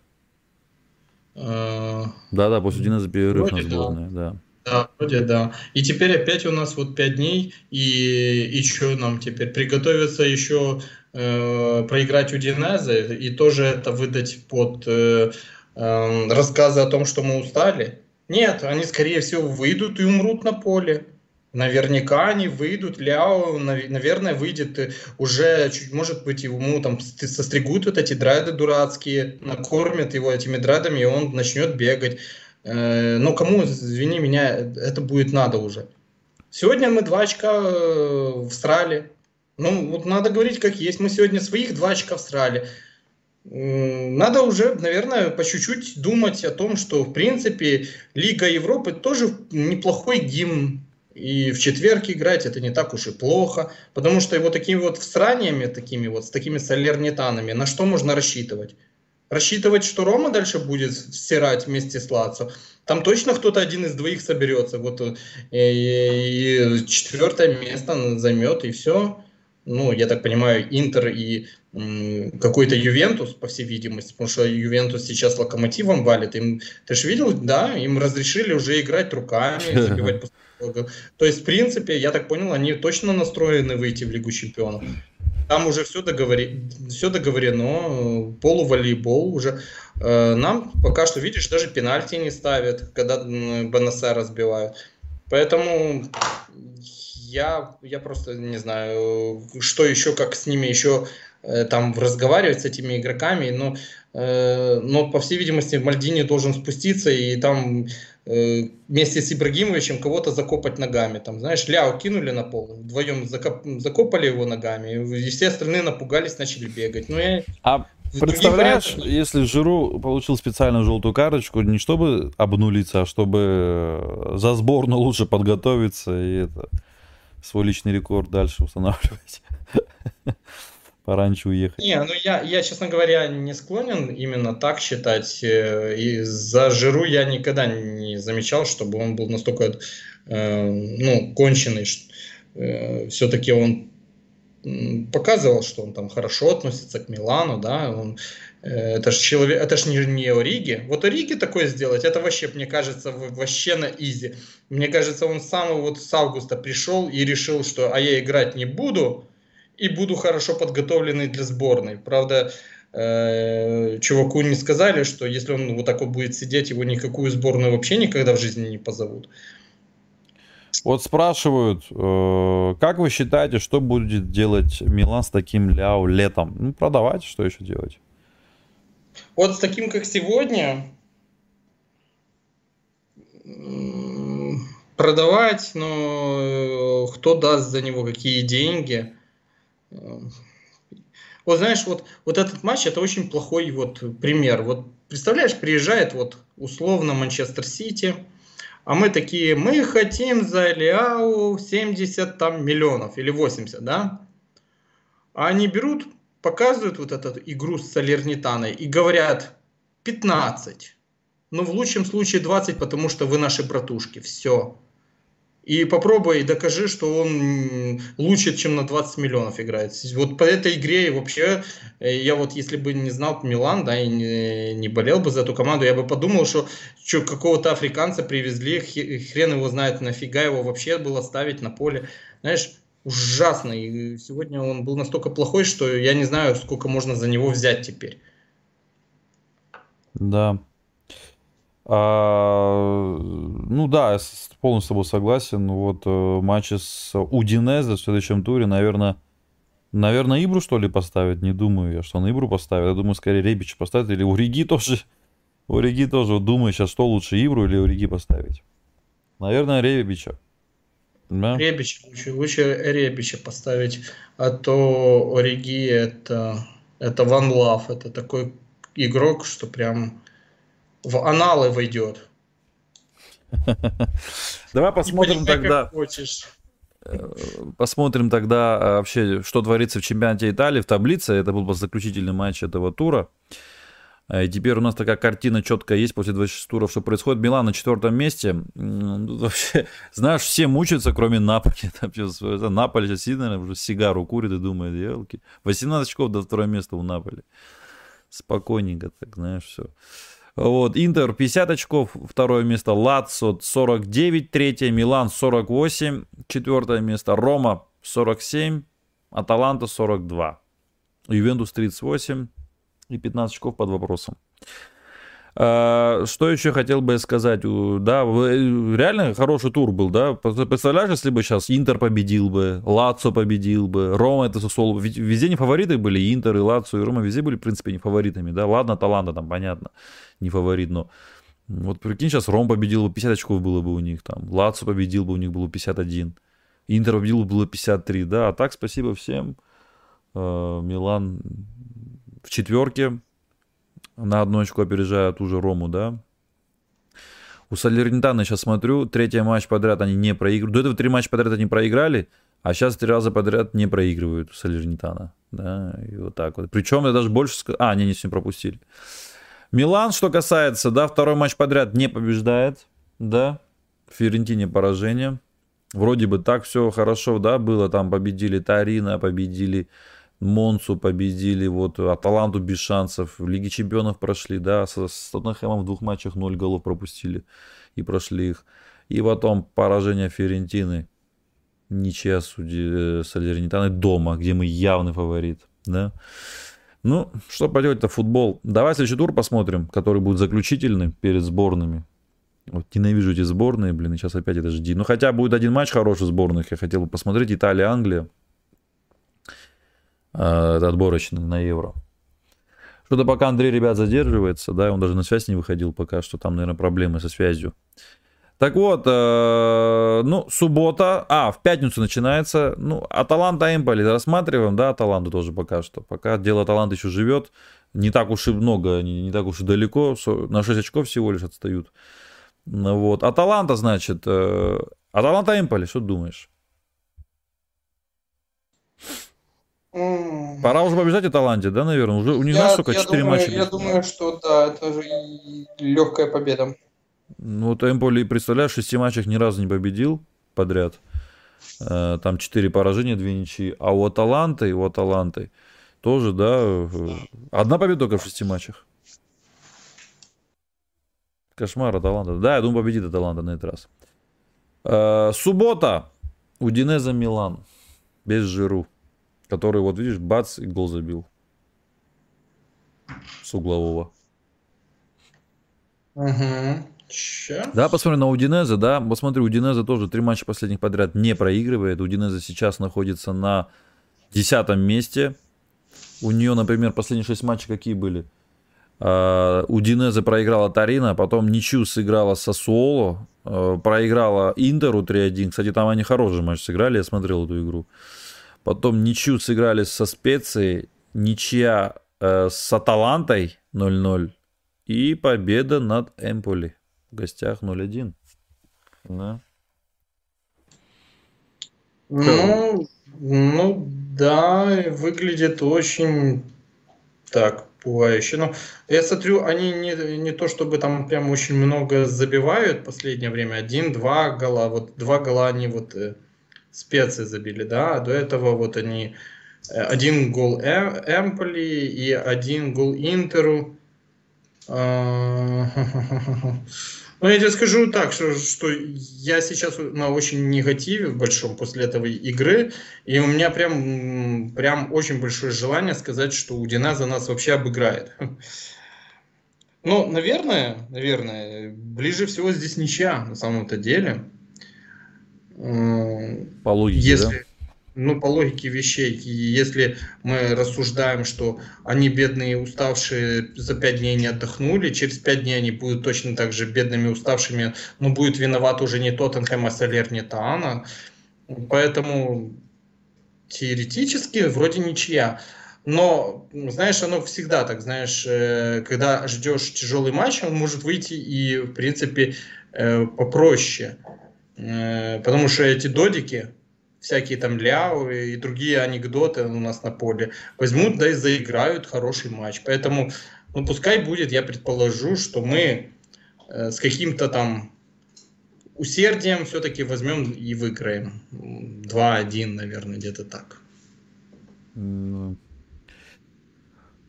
А... Да-да, после Удинезе перерыв вроде на сборной, да. да. Да, вроде да. И теперь опять у нас вот 5 дней, и, и что нам теперь? Приготовиться еще э, проиграть Удинезе и тоже это выдать под э, э, рассказы о том, что мы устали? Нет, они, скорее всего, выйдут и умрут на поле. Наверняка они выйдут, Ляо, наверное, выйдет э, уже, чуть, может быть, ему там состригут вот эти драйды дурацкие, накормят его этими драйдами, и он начнет бегать. Э, но кому, извини меня, это будет надо уже. Сегодня мы два очка э, всрали. Ну, вот надо говорить как есть. Мы сегодня своих два очка всрали надо уже, наверное, по чуть-чуть думать о том, что, в принципе, Лига Европы тоже неплохой гимн. И в четверг играть это не так уж и плохо, потому что его такими вот всраниями, такими вот, с такими солернитанами, на что можно рассчитывать? Рассчитывать, что Рома дальше будет стирать вместе с Лацо. Там точно кто-то один из двоих соберется. Вот и, э, и четвертое место займет, и все. Ну, я так понимаю, Интер и какой-то Ювентус, по всей видимости, потому что Ювентус сейчас локомотивом валит. Им, ты же видел, да, им разрешили уже играть руками, [laughs] забивать То есть, в принципе, я так понял, они точно настроены выйти в Лигу Чемпионов. Там уже все, договори... все договорено, полуволейбол уже. Э, нам пока что, видишь, даже пенальти не ставят, когда БНС разбивают. Поэтому я, я просто не знаю, что еще, как с ними еще Э, там разговаривать с этими игроками, но, э, но по всей видимости Мальдини должен спуститься и там э, вместе с Ибрагимовичем кого-то закопать ногами. Там, знаешь, Ляо кинули на пол, вдвоем закоп, закопали его ногами, и все остальные напугались, начали бегать. Ну, я... А представляешь, если Жиру получил специальную желтую карточку, не чтобы обнулиться, а чтобы за сборную лучше подготовиться и это свой личный рекорд дальше устанавливать [laughs] пораньше уехать. Не, ну я, я, честно говоря, не склонен именно так считать. Э, и за Жиру я никогда не замечал, чтобы он был настолько э, ну, конченый. Э, все-таки он показывал, что он там хорошо относится к Милану, да, он это же человек, это ж не, не Ориги. Вот Ориги такое сделать, это вообще, мне кажется, вообще на изи. Мне кажется, он сам вот с августа пришел и решил, что а я играть не буду, и буду хорошо подготовленный для сборной. Правда, э, чуваку не сказали, что если он вот так вот будет сидеть, его никакую сборную вообще никогда в жизни не позовут. Вот спрашивают, э, как вы считаете, что будет делать Милан с таким Ляо летом? Ну, продавать, что еще делать? Вот с таким, как сегодня, продавать, но э, кто даст за него какие деньги? Вот знаешь, вот, вот этот матч это очень плохой вот пример. Вот представляешь, приезжает вот условно Манчестер Сити, а мы такие, мы хотим за Лиау 70 там миллионов или 80, да? А они берут, показывают вот эту игру с Салернитаной и говорят 15. Ну, в лучшем случае 20, потому что вы наши братушки. Все. И попробуй докажи, что он лучше, чем на 20 миллионов играет. Вот по этой игре вообще, э, я вот если бы не знал Милан, да, и не, не болел бы за эту команду, я бы подумал, что, что какого-то африканца привезли, хрен его знает, нафига его вообще было ставить на поле. Знаешь, ужасно. И сегодня он был настолько плохой, что я не знаю, сколько можно за него взять теперь. Да, а, ну да, я полностью с тобой согласен. Вот э, матчи с Удинезе в следующем туре, наверное, наверное, Ибру что ли поставить? Не думаю я, что на Ибру поставит. Я думаю, скорее Ребич поставит или Уриги тоже. [laughs] Уриги тоже. Вот думаю сейчас, что лучше, Ибру или Уриги поставить. Наверное, Ребича. Да? Ребича, лучше, лучше Ребича поставить, а то Ориги это, это Ван Лав, это такой игрок, что прям в аналы войдет. [laughs] Давай посмотрим тогда. Хочешь. Э, посмотрим тогда а, вообще, что творится в чемпионате Италии в таблице. Это был заключительный матч этого тура. А, и теперь у нас такая картина четкая есть после 26 туров, что происходит. Милан на четвертом месте. Вообще, [laughs] знаешь, все мучаются, кроме Наполи. [laughs] Наполи сейчас сильно уже сигару курит и думает, елки. 18 очков до второго места у Наполи. Спокойненько так, знаешь, все. Вот, Интер 50 очков, второе место, Лацо 49, третье, Милан 48, четвертое место, Рома 47, Аталанта 42, Ювентус 38 и 15 очков под вопросом. А, что еще хотел бы сказать? Да, реально хороший тур был, да? Представляешь, если бы сейчас Интер победил бы, Лацо победил бы, Рома это Сосоло. Ведь везде не фавориты были, Интер, и Лацо, и Рома везде были, в принципе, не фаворитами, да? Ладно, Таланта там, понятно, не фаворит, но вот прикинь, сейчас Ром победил бы, 50 очков было бы у них там, Лацо победил бы, у них было 51, Интер победил бы, было 53, да? А так, спасибо всем. А, Милан в четверке, на одну очку опережая ту же Рому, да. У Салернитана сейчас смотрю, третий матч подряд они не проигрывают. До этого три матча подряд они проиграли, а сейчас три раза подряд не проигрывают у Салернитана. Да, и вот так вот. Причем я даже больше... А, они не с ним пропустили. Милан, что касается, да, второй матч подряд не побеждает, да. Ферентине поражение. Вроде бы так все хорошо, да, было. Там победили Тарина, победили Монсу победили, вот Аталанту без шансов, в Лиге Чемпионов прошли, да, с, с Тоттенхэмом в двух матчах 0 голов пропустили и прошли их. И потом поражение Ферентины, ничья судьи Салернитаны дома, где мы явный фаворит, да. Ну, что поделать-то, футбол. Давай следующий тур посмотрим, который будет заключительный перед сборными. Вот ненавижу эти сборные, блин, сейчас опять это жди. Ну, хотя будет один матч хороший сборных, я хотел бы посмотреть, Италия, Э, отборочный на Евро. Что-то пока Андрей, ребят, задерживается, да, он даже на связь не выходил пока что, там, наверное, проблемы со связью. Так вот, э, ну, суббота, а, в пятницу начинается, ну, Аталанта Эмполи рассматриваем, да, Аталанту тоже пока что. Пока дело Аталанта еще живет, не так уж и много, не, не так уж и далеко, на 6 очков всего лишь отстают. Вот, Аталанта, значит, э, Аталанта Эмполи, что думаешь? Пора уже побежать Аталанте, да, наверное? Уже у них, знаешь, сколько? Четыре матча. Я думаю, что да, это же легкая победа. Ну, вот Эмполи, представляешь, в шести матчах ни разу не победил подряд. Э, там четыре поражения, две ничьи. А у Аталанты, у Аталанты тоже, да, одна победа только в шести матчах. Кошмар Аталанта. Да, я думаю, победит Аталанта на этот раз. Э, суббота. Удинеза Милан. Без Жиру который, вот видишь, бац, и гол забил. С углового. Угу. Да, посмотри на Удинеза, да, посмотри, Удинеза тоже три матча последних подряд не проигрывает. Удинеза сейчас находится на десятом месте. У нее, например, последние шесть матчей какие были? Uh, Удинеза проиграла Тарина, потом ничью сыграла Сосуоло, uh, проиграла Интеру 3-1. Кстати, там они хороший матч сыграли, я смотрел эту игру. Потом ничью сыграли со Специей, ничья э, с Аталантой 0-0 и победа над Эмполи в гостях 0-1. Да. Ну, ну да, выглядит очень так пугающе. Но я смотрю, они не, не то чтобы там прям очень много забивают в последнее время. Один-два гола. Вот два гола они вот э, специи забили, да, а до этого вот они э, один гол э, Эмполи и один гол Интеру. А, [laughs] ну, я тебе скажу так, что, что я сейчас на очень негативе в большом после этой игры, и у меня прям, прям очень большое желание сказать, что Удина за нас вообще обыграет. Ну, наверное, наверное, ближе всего здесь ничья на самом-то деле. По логике, если, да? Ну, по логике вещей. Если мы рассуждаем, что они бедные, уставшие, за пять дней не отдохнули, через пять дней они будут точно так же бедными, уставшими, но будет виноват уже не Тоттенхэм, а Салернитана. Поэтому теоретически вроде ничья. Но, знаешь, оно всегда так, знаешь, э, когда ждешь тяжелый матч, он может выйти и, в принципе, э, попроще. Э, потому что эти додики, всякие там ляо и другие анекдоты у нас на поле, возьмут, да и заиграют хороший матч. Поэтому, ну, пускай будет, я предположу, что мы с каким-то там усердием все-таки возьмем и выиграем. 2-1, наверное, где-то так.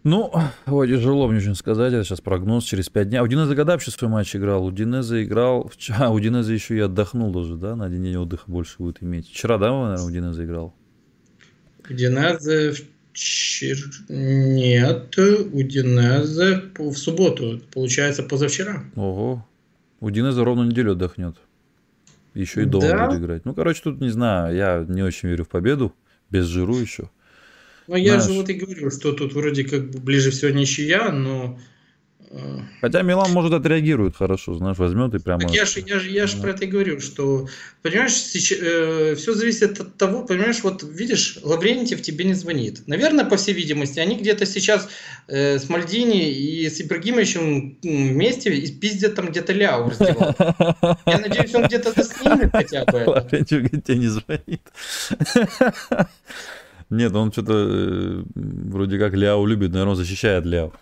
Ну, ой, тяжело мне очень сказать, это сейчас прогноз через 5 дней. А у Динеза когда вообще свой матч играл? У Динеза играл, а, у Динеза еще и отдохнул даже, да, на один день отдыха больше будет иметь. Вчера, да, наверное, у Динеза играл? У Динеза вчера... Нет, у Динеза в субботу, получается, позавчера. Ого, у Динеза ровно неделю отдохнет. Еще и дома да? будет играть. Ну, короче, тут не знаю, я не очень верю в победу, без жиру еще. Ну, я Знаешь, же вот и говорил, что тут вроде как бы ближе всего ничья, но... Э, Хотя Милан, может, отреагирует хорошо, знаешь, возьмет и прямо... Так я же я ж, я ж да. про это и говорю, что, понимаешь, сейчас, э, все зависит от того, понимаешь, вот видишь, Лаврентьев тебе не звонит. Наверное, по всей видимости, они где-то сейчас э, с Мальдини и с Ибрагимовичем вместе и пиздят там где-то Ляу раздевал. Я надеюсь, он где-то [laughs] заснимет хотя бы. Лаврентьев тебе не звонит. Нет, он что-то э, вроде как Ляо любит, наверное, он защищает Ляо.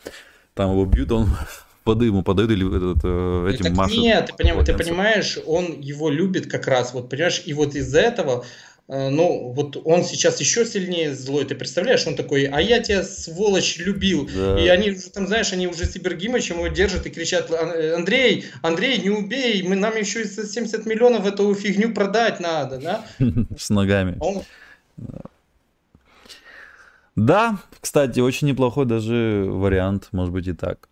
Там его бьют, он [laughs] воды ему подают или этот, э, этим так машет. Нет, ты, поним, ты понимаешь, он его любит как раз, вот понимаешь, и вот из-за этого э, ну, вот он сейчас еще сильнее злой, ты представляешь, он такой, а я тебя, сволочь, любил. Да. И они уже там, знаешь, они уже с Ибергимовичем его держат и кричат, Андрей, Андрей, не убей, мы, нам еще за 70 миллионов эту фигню продать надо, да? [laughs] С ногами. Он, да, кстати, очень неплохой даже вариант, может быть и так.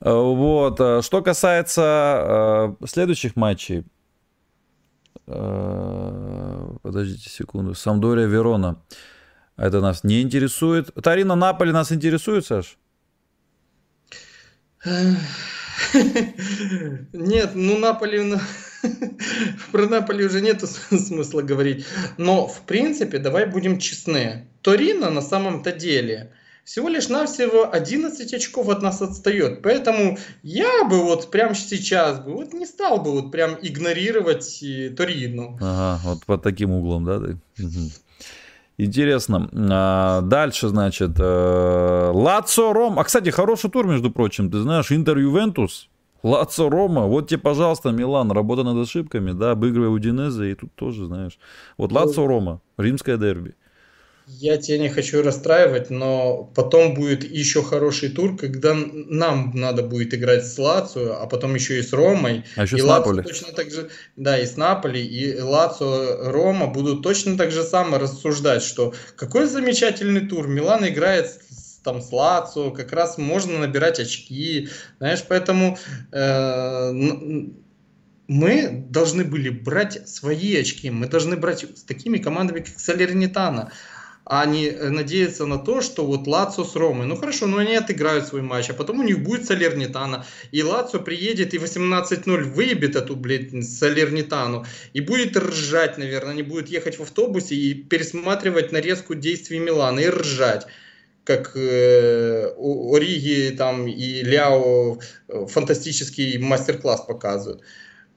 Э, вот, э, что касается э, следующих матчей. Подождите секунду. Самдория Верона. Это нас не интересует. Тарина Наполи нас интересует, Саш? [laughs] Нет, ну Наполи... [laughs] Про Наполи уже нет [laughs] смысла говорить. Но, в принципе, давай будем честны. Торино на самом-то деле всего лишь навсего 11 очков от нас отстает. Поэтому я бы вот прямо сейчас бы вот не стал бы вот прям игнорировать э, Торино. Ага, вот под таким углом, да? Интересно. А, дальше, значит, э, Лацо Ром. А, кстати, хороший тур, между прочим. Ты знаешь, Интер Ювентус Лацо Рома, вот тебе, пожалуйста, Милан, работа над ошибками, да, обыгрывай Удинезе, и тут тоже, знаешь. Вот Лацо Рома, римское дерби. Я тебя не хочу расстраивать, но потом будет еще хороший тур, когда нам надо будет играть с Лацио, а потом еще и с Ромой. А еще и с Наполи. Точно так же, да, и с Наполи, и Лацио, Рома будут точно так же само рассуждать, что какой замечательный тур, Милан играет там с Лацо, как раз можно набирать очки, знаешь, поэтому э, мы должны были брать свои очки, мы должны брать с такими командами, как Салернитана, а не надеяться на то, что вот Лацо с Ромой, ну хорошо, но они отыграют свой матч, а потом у них будет Салернитана, и Лацо приедет и 18-0 выебет эту, блядь, Салернитану, и будет ржать, наверное, они будут ехать в автобусе и пересматривать нарезку действий Милана и ржать как э, Ориги там и Ляо э, фантастический мастер-класс показывают.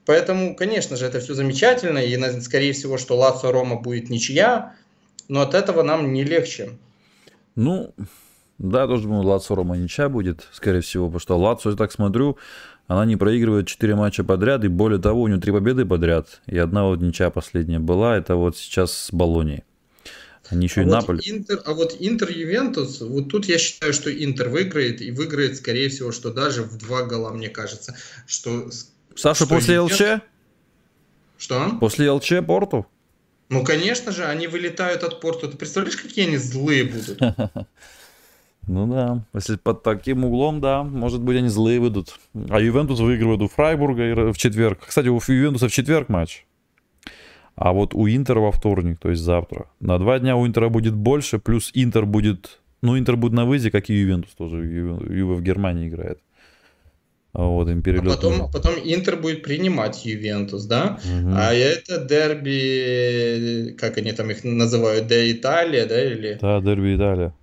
Поэтому, конечно же, это все замечательно, и скорее всего, что Лацо Рома будет ничья, но от этого нам не легче. Ну, да, тоже думаю, Лацо Рома ничья будет, скорее всего, потому что Лацо, я так смотрю, она не проигрывает 4 матча подряд, и более того, у нее 3 победы подряд, и одна вот ничья последняя была, это вот сейчас с Болонией. Они еще а и вот Наполь. Интер, а вот Интер Ювентус, вот тут я считаю, что Интер выиграет, и выиграет, скорее всего, что даже в два гола, мне кажется. Что, Саша, что после Ювентус... ЛЧ? Что? После ЛЧ Порту? Ну, конечно же, они вылетают от Порту. Ты представляешь, какие они злые будут? [laughs] Ну да, если под таким углом, да, может быть, они злые выйдут. А Ювентус выигрывает у Фрайбурга в четверг. Кстати, у Ювентуса в четверг матч. А вот у Интера во вторник, то есть завтра. На два дня у Интера будет больше, плюс Интер будет... Ну, Интер будет на выезде, как и Ювентус тоже. Юве в Германии играет. Вот, им перелет. А потом, потом Интер будет принимать Ювентус, да? Угу. А это дерби, как они там их называют, де Италия, да? Или... Да, дерби Италия.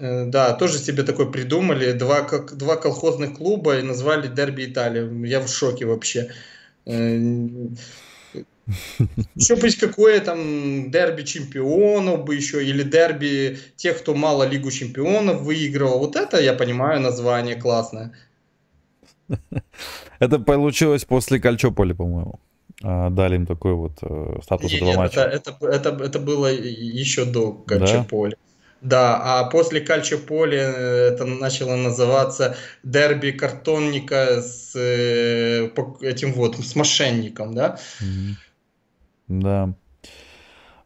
Э, да, тоже себе такой придумали. Два, как, два колхозных клуба и назвали Дерби Италии. Я в шоке вообще. Э, [laughs] еще быть какое там дерби чемпионов бы еще, или дерби тех, кто мало Лигу чемпионов выигрывал. Вот это я понимаю название классное. Это получилось после Кальчополи, по-моему. А, дали им такой вот э, статус этого матча. Это, это, это, это было еще до Кальчополи. Да? А после Кальчополи э, это начало называться дерби картонника с э, этим вот, с мошенником, да? Да.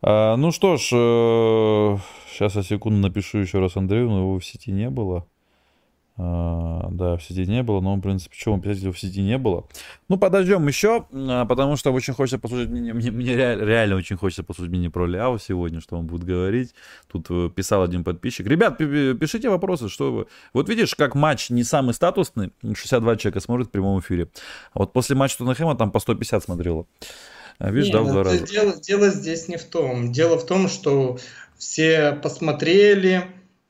А, ну что ж, э, сейчас я секунду напишу еще раз Андрею, но его в сети не было. А, да, в сети не было, но, в принципе, чего писать, в сети не было. Ну, подождем еще, а, потому что очень хочется послушать мнение, мне, мне реально, реально очень хочется послушать мнение про Ляо сегодня, что он будет говорить. Тут э, писал один подписчик. Ребят, пишите вопросы, что вы... Вот видишь, как матч не самый статусный, 62 человека смотрит в прямом эфире. А вот после матча Тоттенхэма там по 150 смотрело. А видишь, да, в два раза. Дело, дело здесь не в том. Дело в том, что все посмотрели,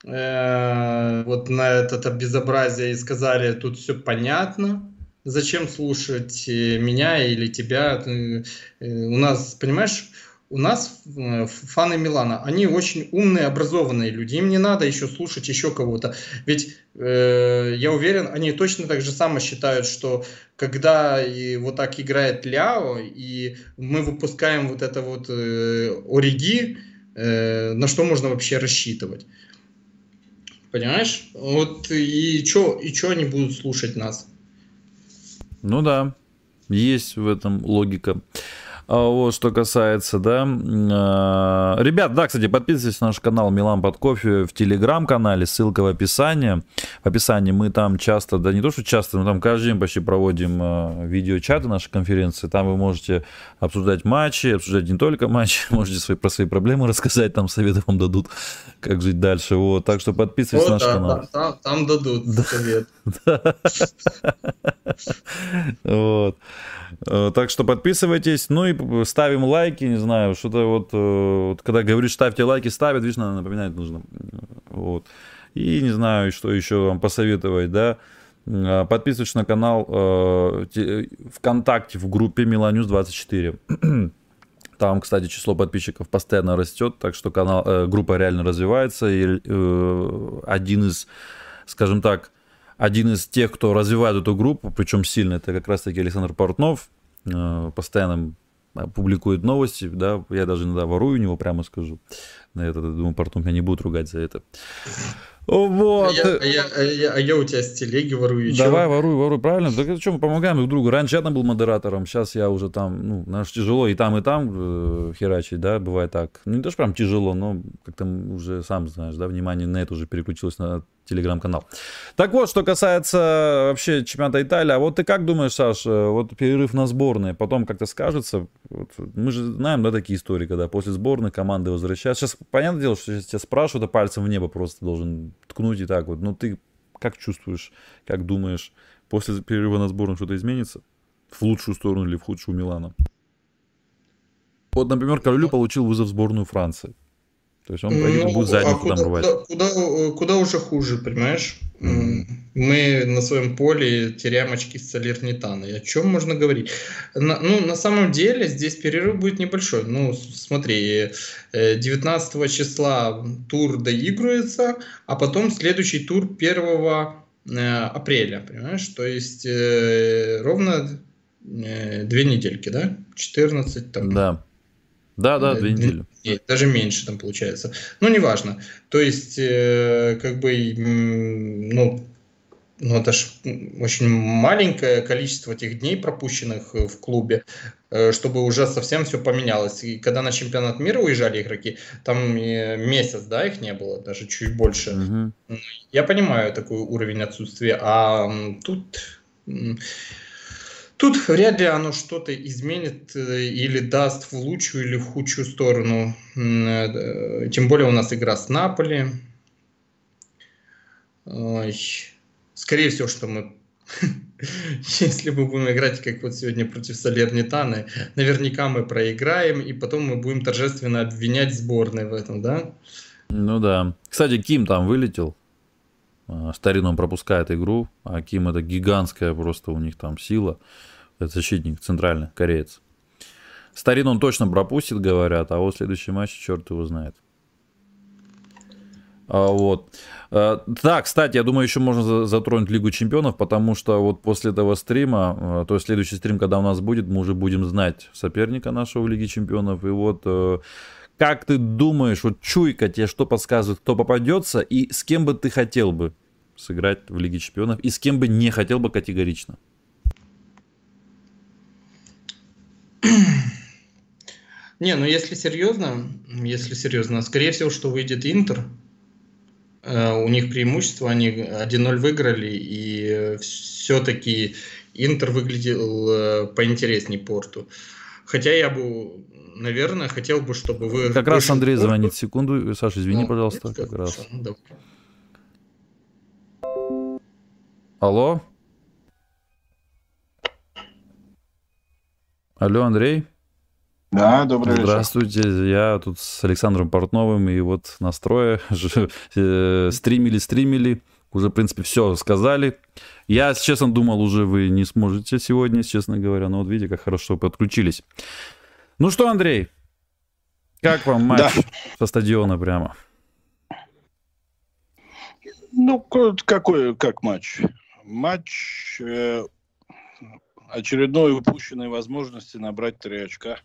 Э, вот на это безобразие и сказали, тут все понятно, зачем слушать э, меня или тебя. Э, у нас, понимаешь, у нас фаны Милана, они очень умные, образованные люди. Им не надо еще слушать еще кого-то. Ведь э, я уверен, они точно так же само считают, что когда и вот так играет Ляо, и мы выпускаем вот это вот э, Ориги, э, на что можно вообще рассчитывать? Понимаешь? Вот и что и чё они будут слушать нас? Ну да, есть в этом логика. А вот что касается, да. А, ребят, да, кстати, подписывайтесь на наш канал Милан под кофе в телеграм-канале, ссылка в описании. В описании мы там часто, да не то, что часто, но там каждый день почти проводим а, видеочаты нашей конференции. Там вы можете обсуждать матчи, обсуждать не только матчи, [laughs] можете свои, про свои проблемы рассказать, там советы вам дадут, как жить дальше. Вот, так что подписывайтесь вот, на наш да, канал. Там, там дадут совет. [laughs] [laughs] Вот. Э, так что подписывайтесь, ну и ставим лайки, не знаю, что-то вот, э, вот когда говоришь ставьте лайки, ставят, видишь, надо напоминать нужно. Вот. И не знаю, что еще вам посоветовать, да. Э, подписывайтесь на канал э, ВКонтакте в группе Миланюс 24. [clears throat] Там, кстати, число подписчиков постоянно растет, так что канал, э, группа реально развивается. И э, один из, скажем так, один из тех, кто развивает эту группу, причем сильно, это как раз-таки Александр Портнов, э, постоянно публикует новости, да, я даже иногда ворую у него, прямо скажу, на это, думаю, Портнов меня не будет ругать за это. Вот. А я, а, я, а, я, а я у тебя с телеги ворую. Давай, воруй, воруй, правильно. Так это что, мы помогаем друг другу. Раньше я там был модератором, сейчас я уже там, ну, наш тяжело и там, и там э, херачить, да, бывает так. Ну, не то, что прям тяжело, но как-то уже, сам знаешь, да, внимание на это уже переключилось на телеграм-канал. Так вот, что касается вообще чемпионата Италии, а вот ты как думаешь, Саш, э, вот перерыв на сборные, потом как-то скажется? Вот, мы же знаем, да, такие истории, когда после сборной команды возвращаются. Сейчас, понятное дело, что сейчас тебя спрашивают, а пальцем в небо просто должен ткнуть и так вот. Но ты как чувствуешь, как думаешь, после перерыва на сборную что-то изменится? В лучшую сторону или в худшую Милана? Вот, например, Королю получил вызов в сборную Франции. То есть он поедет, ну, будет задницу а куда, там рвать. Куда, куда, куда уже хуже, понимаешь? Mm-hmm. Мы на своем поле теряем очки с Салернитана. о чем можно говорить? На, ну, на самом деле здесь перерыв будет небольшой. Ну, смотри, 19 э, числа тур доигрывается, а потом следующий тур 1 э, апреля, понимаешь? То есть э, ровно две недельки, да? 14 там. Да. Да, да, две недели. Нет, даже меньше там получается. Ну, неважно. То есть, э, как бы, ну, ну, это ж очень маленькое количество этих дней, пропущенных э, в клубе, э, чтобы уже совсем все поменялось. И когда на чемпионат мира уезжали игроки, там месяц, да, их не было, даже чуть больше. Угу. Я понимаю такой уровень отсутствия, а тут Тут вряд ли оно что-то изменит э, или даст в лучшую или в худшую сторону. Э, тем более у нас игра с Наполи. Скорее всего, что мы [laughs] если мы будем играть, как вот сегодня против Салернитаны, наверняка мы проиграем, и потом мы будем торжественно обвинять сборной в этом, да? Ну да. Кстати, Ким там вылетел. А, Старин он пропускает игру, а Ким это гигантская просто у них там сила. Это защитник центральный, кореец. Старин он точно пропустит, говорят, а вот следующий матч черт его знает. А, вот. А, да, кстати, я думаю, еще можно затронуть Лигу Чемпионов, потому что вот после этого стрима, а, то есть следующий стрим, когда у нас будет, мы уже будем знать соперника нашего в Лиге Чемпионов. И вот э, как ты думаешь, вот чуйка тебе что подсказывает, кто попадется, и с кем бы ты хотел бы сыграть в Лиге Чемпионов, и с кем бы не хотел бы категорично? Не, ну если серьезно, если серьезно, скорее всего, что выйдет Интер. Э, у них преимущество, они 1-0 выиграли, и все-таки Интер выглядел э, поинтереснее Порту. Хотя я бы, наверное, хотел бы, чтобы вы... Как раз Андрей Порту. звонит. Секунду. Саша, извини, ну, пожалуйста. Как раз. Да. Алло? Алло, Андрей? Да, добрый вечер. Здравствуйте, я тут с Александром Портновым, и вот настроя [laughs] э, стримили, стримили, уже, в принципе, все сказали. Я, честно, думал, уже вы не сможете сегодня, честно говоря, но вот видите, как хорошо подключились. Ну что, Андрей, как вам матч да. со стадиона прямо? Ну, какой, как матч? Матч э, очередной упущенной возможности набрать три очка.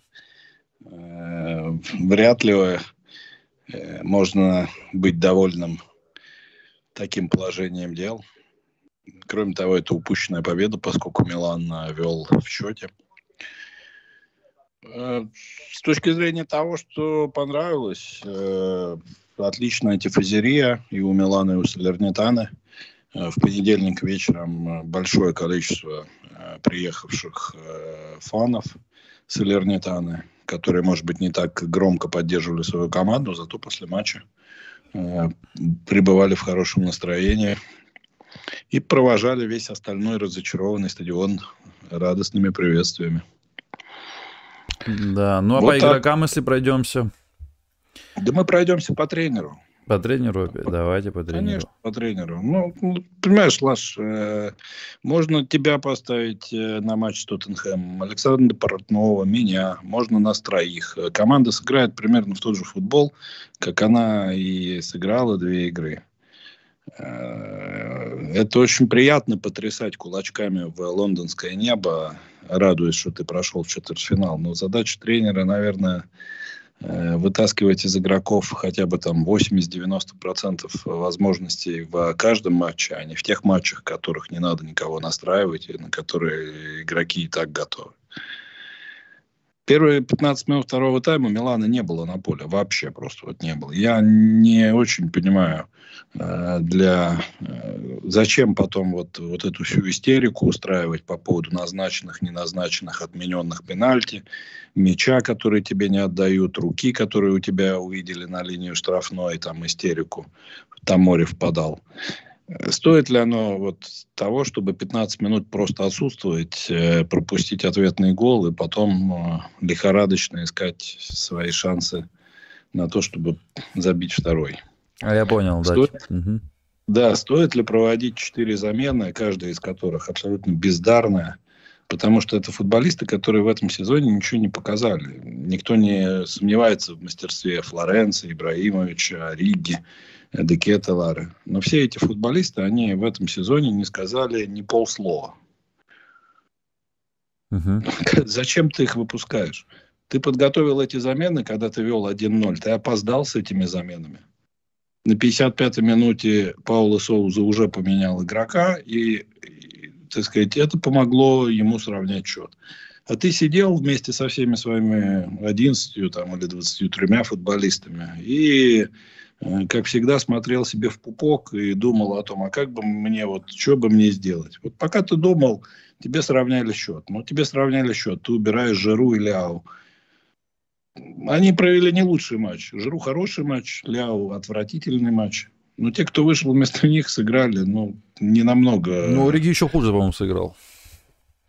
Э, вряд ли э, можно быть довольным таким положением дел. Кроме того, это упущенная победа, поскольку Милан вел в счете. Э, с точки зрения того, что понравилось, отличная тифозерия и у Милана, и у Салернитаны. В понедельник вечером большое количество приехавших фанов Салернитаны которые, может быть, не так громко поддерживали свою команду, зато после матча э, пребывали в хорошем настроении и провожали весь остальной разочарованный стадион радостными приветствиями. Да, ну а вот по так. игрокам, если пройдемся? Да мы пройдемся по тренеру. По тренеру опять? Давайте по тренеру. Конечно, по тренеру. Ну, ну понимаешь, Лаш, э, можно тебя поставить э, на матч с Тоттенхэмом, Александра Портнова, меня, можно нас троих. Команда сыграет примерно в тот же футбол, как она и сыграла две игры. Э, это очень приятно потрясать кулачками в лондонское небо, радуясь, что ты прошел четвертьфинал. Но задача тренера, наверное, вытаскивать из игроков хотя бы там 80-90% возможностей в каждом матче, а не в тех матчах, в которых не надо никого настраивать и на которые игроки и так готовы. Первые 15 минут второго тайма Милана не было на поле. Вообще просто вот не было. Я не очень понимаю, э, для э, зачем потом вот, вот эту всю истерику устраивать по поводу назначенных, неназначенных, отмененных пенальти, мяча, которые тебе не отдают, руки, которые у тебя увидели на линию штрафной, там истерику. Там море впадал. Стоит ли оно вот того, чтобы 15 минут просто отсутствовать, э, пропустить ответный гол и потом э, лихорадочно искать свои шансы на то, чтобы забить второй? А я понял, стоит, да. Угу. Да, стоит ли проводить четыре замены, каждая из которых абсолютно бездарная, потому что это футболисты, которые в этом сезоне ничего не показали. Никто не сомневается в мастерстве Флоренции, Ибраимовича, Риги. Декета Лары. Но все эти футболисты, они в этом сезоне не сказали ни полслова. Угу. Зачем ты их выпускаешь? Ты подготовил эти замены, когда ты вел 1-0. Ты опоздал с этими заменами. На 55-й минуте Паула Соуза уже поменял игрока, и, и, так сказать, это помогло ему сравнять счет. А ты сидел вместе со всеми своими 11 там, или 23 футболистами и как всегда, смотрел себе в пупок и думал о том, а как бы мне, вот, что бы мне сделать. Вот пока ты думал, тебе сравняли счет. Ну, тебе сравняли счет, ты убираешь Жиру и Ляу. Они провели не лучший матч. Жиру хороший матч, Ляу отвратительный матч. Но те, кто вышел вместо них, сыграли, ну, не намного. Ну, Риги еще хуже, по-моему, сыграл.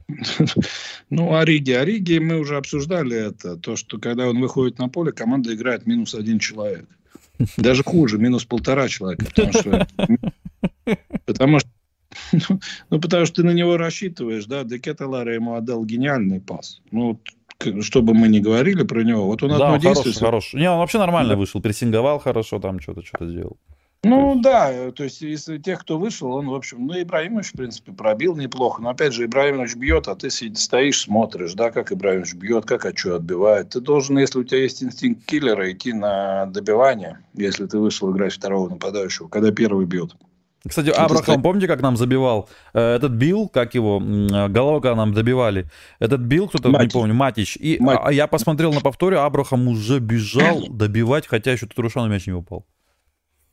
[laughs] Ну, Ориги. Ориги мы уже обсуждали это. То, что когда он выходит на поле, команда играет минус один человек. Даже хуже, минус полтора человека. Потому что, [laughs] потому что ну, потому что ты на него рассчитываешь, да, Декеталара ему отдал гениальный пас. Ну, что бы мы ни говорили про него, вот он да, одно он действие... хороший, хороший. Не, он вообще нормально да. вышел, прессинговал хорошо, там что-то, что-то сделал. Ну да, то есть из тех, кто вышел, он, в общем, ну, Ибраимович, в принципе, пробил неплохо. Но опять же, Ибраимович бьет, а ты стоишь, смотришь, да, как Ибраимович бьет, как а что отбивает. Ты должен, если у тебя есть инстинкт киллера, идти на добивание, если ты вышел играть второго нападающего, когда первый бьет. Кстати, Абрахам, помните, как нам забивал? Э, этот Билл, как его, головка нам добивали. Этот Билл, кто-то, не помню, Матич. И Матич. А, я посмотрел на повторе, Абрахам уже бежал [coughs] добивать, хотя еще Татурушану мяч не упал.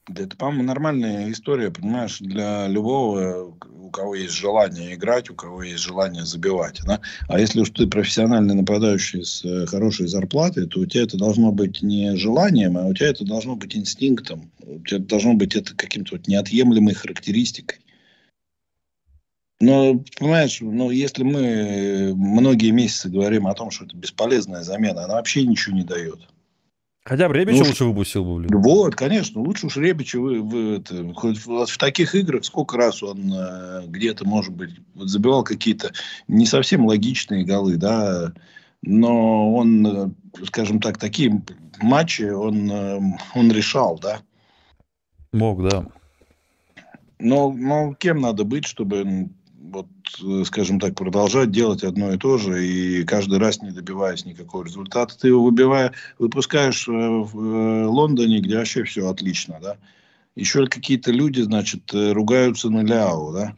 Да это, по-моему, нормальная история, понимаешь, для любого, у кого есть желание играть, у кого есть желание забивать. Да? А если уж ты профессиональный нападающий с э, хорошей зарплатой, то у тебя это должно быть не желанием, а у тебя это должно быть инстинктом. У тебя должно быть это каким-то вот неотъемлемой характеристикой. Но, понимаешь, ну, если мы многие месяцы говорим о том, что это бесполезная замена, она вообще ничего не дает. Хотя бы Ребича ну, лучше выпустил бы, блин. Вот, конечно, лучше уж Ребича вы, вы это, хоть в, в таких играх сколько раз он э, где-то, может быть, вот забивал какие-то не совсем логичные голы, да, но он, э, скажем так, такие матчи он, э, он решал, да. Мог, да. Но, но кем надо быть, чтобы вот, э, скажем так, продолжать делать одно и то же, и каждый раз не добиваясь никакого результата. Ты его выбивая, выпускаешь э, в э, Лондоне, где вообще все отлично, да. Еще какие-то люди, значит, ругаются на Ляо, да.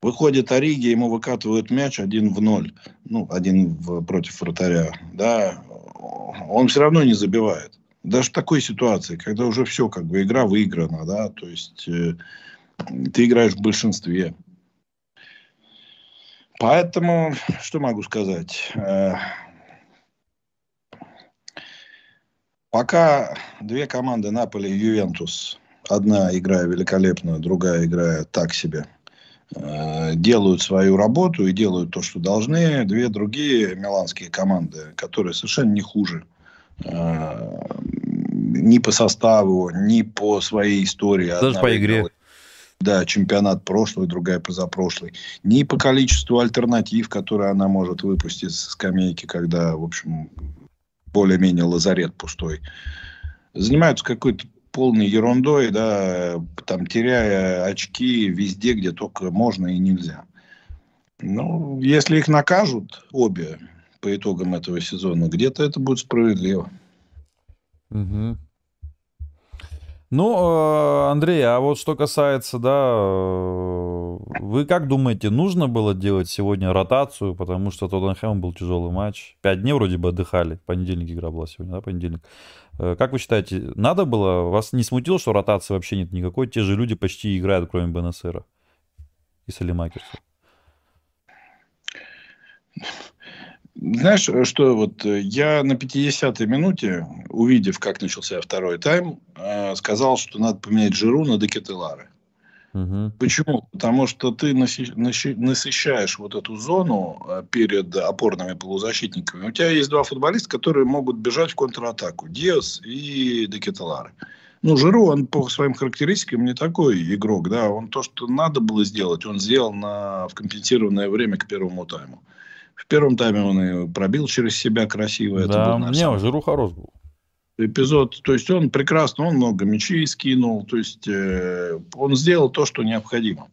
Выходит Ориги, ему выкатывают мяч один в ноль, ну, один в, против вратаря, да, он все равно не забивает. Даже в такой ситуации, когда уже все, как бы, игра выиграна, да, то есть э, ты играешь в большинстве. Поэтому, что могу сказать? Э, пока две команды Наполи и Ювентус, одна играя великолепно, другая играя так себе, э, делают свою работу и делают то, что должны, две другие миланские команды, которые совершенно не хуже э, ни по составу, ни по своей истории. Даже по игре да, чемпионат прошлый, другая позапрошлый, ни по количеству альтернатив, которые она может выпустить с скамейки, когда, в общем, более-менее лазарет пустой. Занимаются какой-то полной ерундой, да, там теряя очки везде, где только можно и нельзя. Ну, если их накажут обе по итогам этого сезона, где-то это будет справедливо. Угу. Ну, э, Андрей, а вот что касается, да, э, вы как думаете, нужно было делать сегодня ротацию, потому что Тоттенхэм был тяжелый матч. Пять дней вроде бы отдыхали. Понедельник игра была сегодня, да, понедельник. Э, как вы считаете, надо было? Вас не смутило, что ротации вообще нет никакой? Те же люди почти играют, кроме Бенесера и Салимакерса. Знаешь, что вот э, я на 50-й минуте, увидев, как начался второй тайм, э, сказал, что надо поменять жиру на Декетелары. Угу. Почему? Потому что ты насыщаешь вот эту зону э, перед опорными полузащитниками. У тебя есть два футболиста, которые могут бежать в контратаку. Диас и Декетелары. Ну, Жиру, он по своим характеристикам не такой игрок, да. Он то, что надо было сделать, он сделал на, в компенсированное время к первому тайму. В первом тайме он и пробил через себя красиво. Да, был мне самый... Жиру хорош был. Эпизод, то есть он прекрасно, он много мячей скинул, то есть э, он сделал то, что необходимо.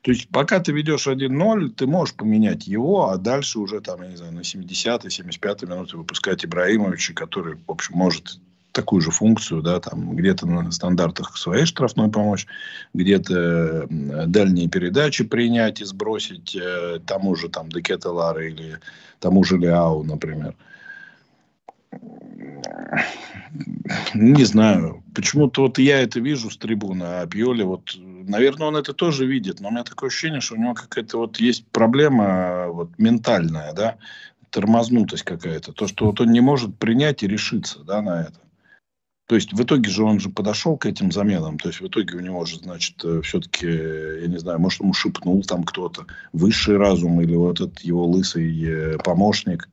То есть, пока ты ведешь 1-0, ты можешь поменять его, а дальше уже там, я не знаю, на 70-й, 75-й минуте выпускать Ибраимовича, который, в общем, может такую же функцию, да, там где-то на стандартах своей штрафной помочь, где-то дальние передачи принять и сбросить э, тому же там Декета Лара или тому же Ляу, например. Не знаю. Почему-то вот я это вижу с трибуны, а Пьоли вот, наверное, он это тоже видит, но у меня такое ощущение, что у него какая-то вот есть проблема вот ментальная, да, тормознутость какая-то. То, что вот он не может принять и решиться, да, на это. То есть в итоге же он же подошел к этим заменам. То есть в итоге у него же, значит, э, все-таки, я не знаю, может, ему шепнул там кто-то высший разум или вот этот его лысый э, помощник.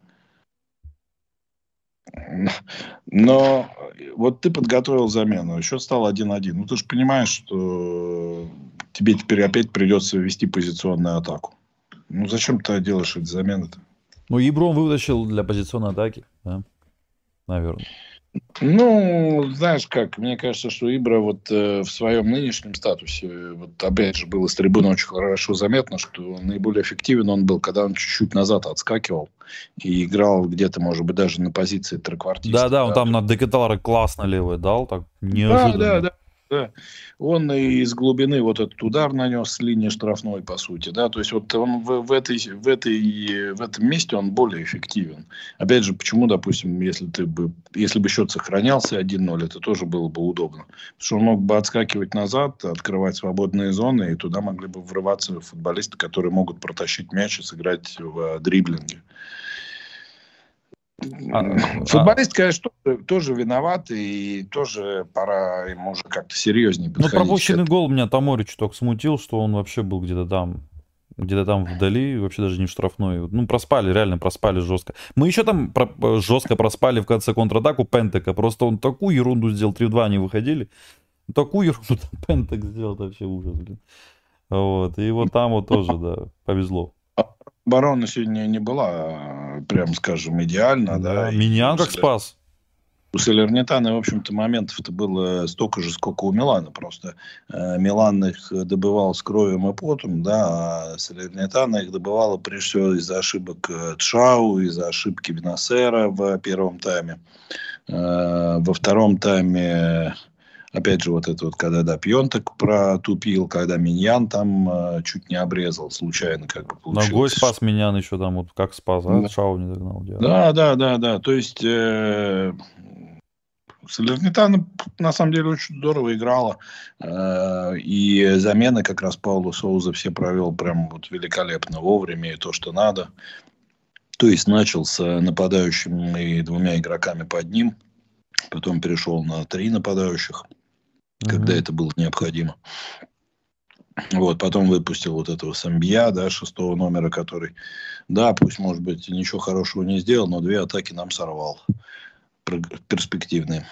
Но вот ты подготовил замену, счет стал 1-1. Ну, ты же понимаешь, что тебе теперь опять придется вести позиционную атаку. Ну, зачем ты делаешь эти замены-то? Ну, Ебром вытащил для позиционной атаки, да, наверное. Ну, знаешь как, мне кажется, что Ибра вот э, в своем нынешнем статусе, вот опять же было с трибуны очень хорошо заметно, что наиболее эффективен он был, когда он чуть-чуть назад отскакивал и играл где-то, может быть, даже на позиции треквартиста. Да-да, он там на Декаталара классно левый дал, так неожиданно. Да, да. Он из глубины вот этот удар нанес с линии штрафной, по сути, да, то есть вот он в, в, этой, в, этой, в этом месте он более эффективен. Опять же, почему, допустим, если ты бы, если бы счет сохранялся 1-0, это тоже было бы удобно. Потому что он мог бы отскакивать назад, открывать свободные зоны, и туда могли бы врываться футболисты, которые могут протащить мяч и сыграть в дриблинге. А, а, Футболист, конечно, тоже, тоже виноват, и тоже пора ему уже как-то серьезнее ну, подходить. Ну, пропущенный гол меня Тамори чуток смутил, что он вообще был где-то там, где-то там вдали, вообще даже не штрафной. Ну, проспали, реально проспали жестко. Мы еще там про- жестко проспали в конце контратаку Пентека, просто он такую ерунду сделал, 3 в 2 не выходили. Такую ерунду [laughs] Пентек сделал, вообще ужас, блин. Вот, и вот там вот тоже, да, повезло. Оборона сегодня не была, прям скажем, идеальна. Да, да. Миньян как спас. У Салернитана, в общем-то, моментов-то было столько же, сколько у Милана. Просто э, Милан их добывал с кровью и потом, да, а Салернитана их добывала прежде всего из-за ошибок э, Тшау, из-за ошибки Виносера в первом тайме. Э, во втором тайме Опять же, вот это вот, когда, да, Пьонтек протупил, когда Миньян там э, чуть не обрезал случайно, как бы получилось. Ногой спас Миньян еще там, вот как спас, а? Да. Шау не догнал. Да, да, да, да. То есть... Э, Салернитана на самом деле очень здорово играла. Э, и замены как раз Паулу Соуза все провел прям вот великолепно вовремя и то, что надо. То есть начал с нападающим и двумя игроками под ним. Потом перешел на три нападающих когда это было необходимо. Вот, потом выпустил вот этого Самбия, да, шестого номера, который, да, пусть, может быть, ничего хорошего не сделал, но две атаки нам сорвал. Перспективные.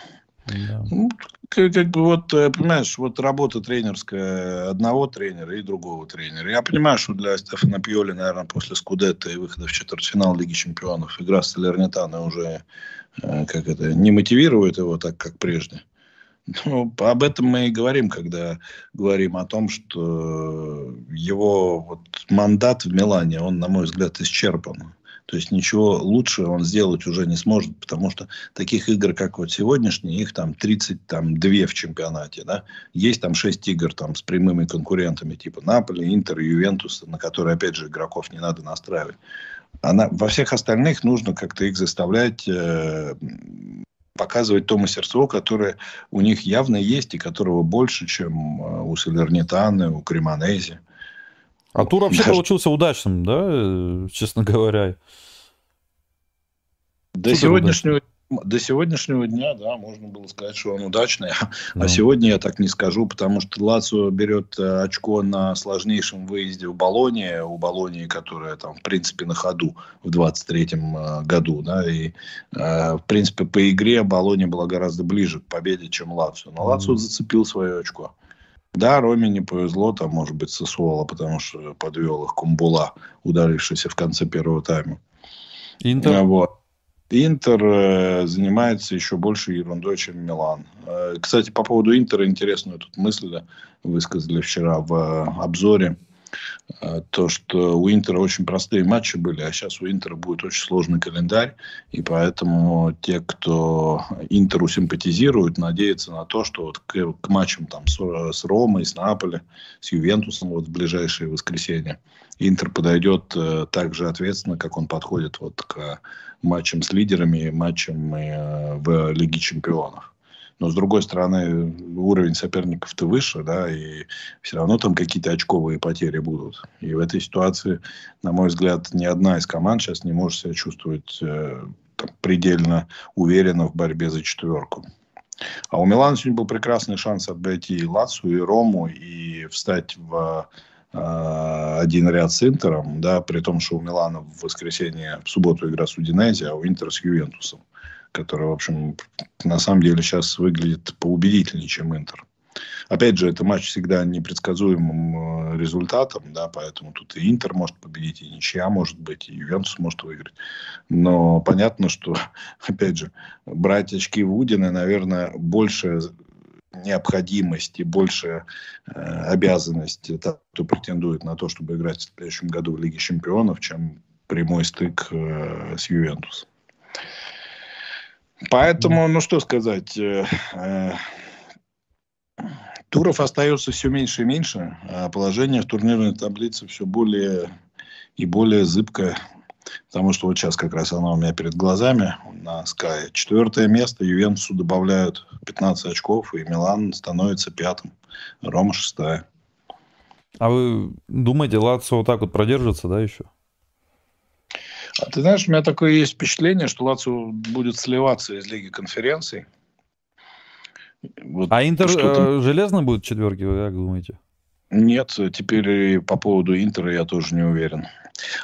Да. Ну, как, как бы вот, э, понимаешь, вот работа тренерская одного тренера и другого тренера. Я понимаю, что для Стефана Пьоли, наверное, после Скудетта и выхода в четвертьфинал Лиги Чемпионов игра с Салернитана уже, э, как это, не мотивирует его так, как прежде. [laughs] Ну, об этом мы и говорим, когда говорим о том, что его вот мандат в Милане, он, на мой взгляд, исчерпан. То есть ничего лучше он сделать уже не сможет, потому что таких игр, как вот сегодняшние, их там 32 в чемпионате. Да? Есть там 6 игр там, с прямыми конкурентами типа Наполи, Интер, Ювентус, на которые, опять же, игроков не надо настраивать. Она, во всех остальных нужно как-то их заставлять э, показывать то мастерство, которое у них явно есть и которого больше, чем э, у Салернитаны, у Кремонези. А тур вообще Даже... получился удачным, да, э, честно говоря. До сегодняшнего, до сегодняшнего дня, да, можно было сказать, что он удачный. [laughs] Ну. А сегодня я так не скажу, потому что Лацио берет э, очко на сложнейшем выезде в Болонии, у Болонии, которая там, в принципе, на ходу в 23-м э, году, да, и, э, в принципе, по игре Болония была гораздо ближе к победе, чем Лацио. Но Лацио зацепил свое очко. Да, Роме не повезло, там, может быть, Сосуола, потому что подвел их Кумбула, ударившийся в конце первого тайма. Интер? Вот. Интер э, занимается еще больше ерундой, чем Милан. Э, кстати, по поводу Интера интересную тут мысль высказали вчера в э, обзоре. То, что у Интера очень простые матчи были, а сейчас у Интера будет очень сложный календарь. И поэтому те, кто Интеру симпатизирует, надеются на то, что вот к, к матчам там, с, с Ромой, с Наполи, с Ювентусом вот в ближайшее воскресенье Интер подойдет э, так же ответственно, как он подходит вот к матчам с лидерами, матчам э, в Лиге Чемпионов. Но, с другой стороны, уровень соперников-то выше, да, и все равно там какие-то очковые потери будут. И в этой ситуации, на мой взгляд, ни одна из команд сейчас не может себя чувствовать э, там, предельно уверенно в борьбе за четверку. А у Милана сегодня был прекрасный шанс обойти и Лацу, и Рому, и встать в Э, один ряд с Интером, да, при том, что у Милана в воскресенье, в субботу игра с Удинези, а у Интера с Ювентусом. Который, в общем, на самом деле сейчас выглядит поубедительнее, чем Интер. Опять же, это матч всегда непредсказуемым э, результатом, да, поэтому тут и Интер может победить, и ничья может быть, и Ювентус может выиграть. Но понятно, что, [laughs] опять же, брать очки в Удины, наверное, больше необходимость и больше э, обязанность того, кто претендует на то, чтобы играть в следующем году в Лиге Чемпионов, чем прямой стык э, с Ювентусом. Поэтому, ну что сказать, э, э, туров остается все меньше и меньше, а положение в турнирной таблице все более и более зыбкое. Потому что вот сейчас как раз она у меня перед глазами на Sky. Четвертое место Ювентусу добавляют 15 очков, и Милан становится пятым. Рома шестая. А вы думаете, Лацио вот так вот продержится, да, еще? А ты знаешь, у меня такое есть впечатление, что Лацио будет сливаться из Лиги конференций. Вот а Интер э, железно будет четверки, вы как думаете? Нет, теперь по поводу Интера я тоже не уверен.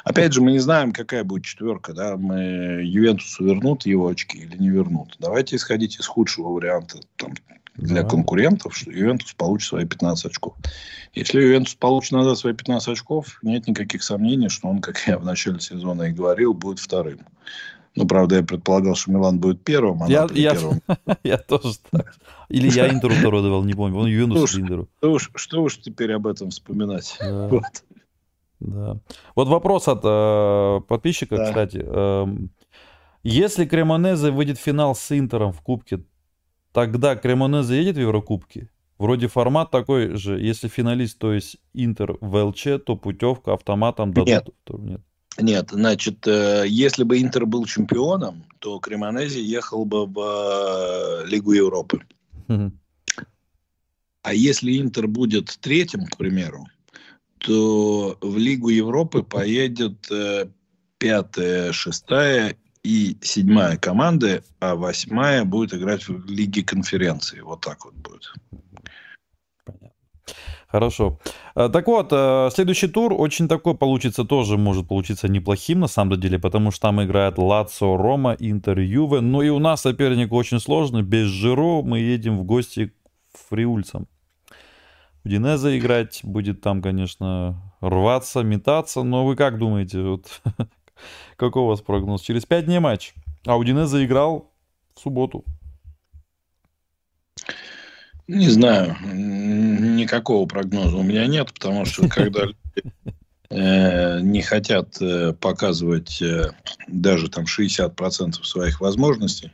Опять же, мы не знаем, какая будет четверка. Да? Мы Ювентусу вернут его очки или не вернут. Давайте исходить из худшего варианта там, для да. конкурентов, что Ювентус получит свои 15 очков. Если Ювентус получит назад свои 15 очков, нет никаких сомнений, что он, как [laughs] я в начале сезона и говорил, будет вторым. Ну, правда, я предполагал, что Милан будет первым, а я, я, первым. [laughs] я тоже так. Или я Интеру [laughs] второй давал, не помню. Он Ювентус Интеру. Что уж, что уж теперь об этом вспоминать. Да. Вот. Да. Вот вопрос от э, подписчика, да. кстати. Э, если Кремонезе выйдет в финал с Интером в Кубке, тогда Кремонезе едет в Еврокубке? Вроде формат такой же. Если финалист, то есть Интер в ЛЧ, то путевка автоматом дадут. Нет. Нет. Нет, значит, э, если бы Интер был чемпионом, то Кремонези ехал бы в э, Лигу Европы. Угу. А если Интер будет третьим, к примеру, то в Лигу Европы поедет э, пятая, шестая и седьмая команды, а восьмая будет играть в Лиге конференции. Вот так вот будет. Хорошо. Э, так вот, э, следующий тур очень такой получится, тоже может получиться неплохим на самом деле, потому что там играет Лацо, Рома, Интер, Юве. Ну и у нас соперник очень сложный. Без Жиро мы едем в гости к фриульцам. В Динеза играть будет там, конечно, рваться, метаться. Но вы как думаете, вот, [laughs] какой у вас прогноз? Через пять дней матч. А у Динеза играл в субботу. Не знаю, никакого прогноза у меня нет, потому что когда не хотят показывать даже там 60% своих возможностей,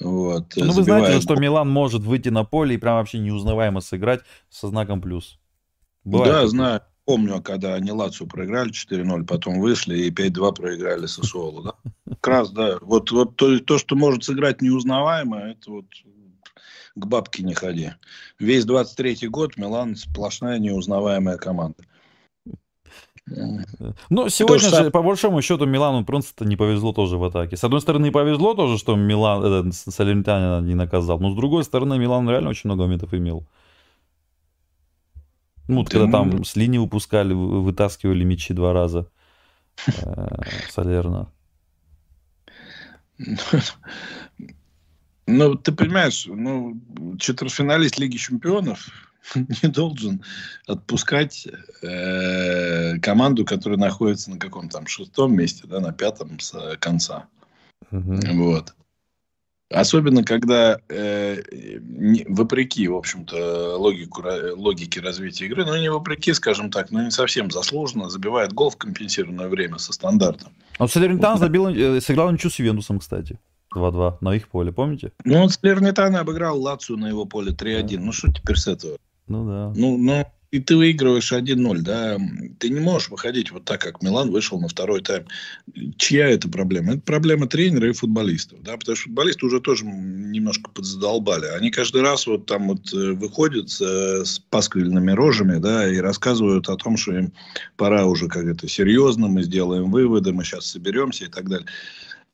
вот, ну, вы знаете, что Милан может выйти на поле и прям вообще неузнаваемо сыграть со знаком плюс. Бывает да, знаю. Помню, когда они Лацию проиграли 4-0, потом вышли и 5-2 проиграли Сосуолу. Да? Как раз, да. Вот, вот то, то, что может сыграть неузнаваемо, это вот к бабке не ходи. Весь 23-й год Милан сплошная неузнаваемая команда. Ну, сегодня же, по большому счету, Милану просто не повезло тоже в атаке. С одной стороны, повезло тоже, что Милан этот, Салернитанина не наказал, но с другой стороны, Милан реально очень много моментов имел. Ну, вот, когда там с линии упускали, вытаскивали мячи два раза. Э, Салерна. [laughs] Ну, ты понимаешь, ну, четвертьфиналист Лиги Чемпионов [laughs] не должен отпускать э, команду, которая находится на каком там шестом месте, да, на пятом с конца. Угу. Вот. Особенно, когда э, не, вопреки, в общем-то, логику, логике развития игры, ну, не вопреки, скажем так, но не совсем заслуженно, забивает гол в компенсированное время со стандартом. А Салернитан забил, э, сыграл ничью с Ювентусом, кстати. 2-2 на их поле, помните? Ну, он Салернитана обыграл Лацию на его поле 3-1. Да. Ну, что теперь с этого? Ну, да. Ну, ну, и ты выигрываешь 1-0, да, ты не можешь выходить вот так, как Милан вышел на второй тайм. Чья это проблема? Это проблема тренера и футболистов, да, потому что футболисты уже тоже немножко подзадолбали. Они каждый раз вот там вот э, выходят с, с пасквильными рожами, да, и рассказывают о том, что им пора уже как это серьезно, мы сделаем выводы, мы сейчас соберемся и так далее.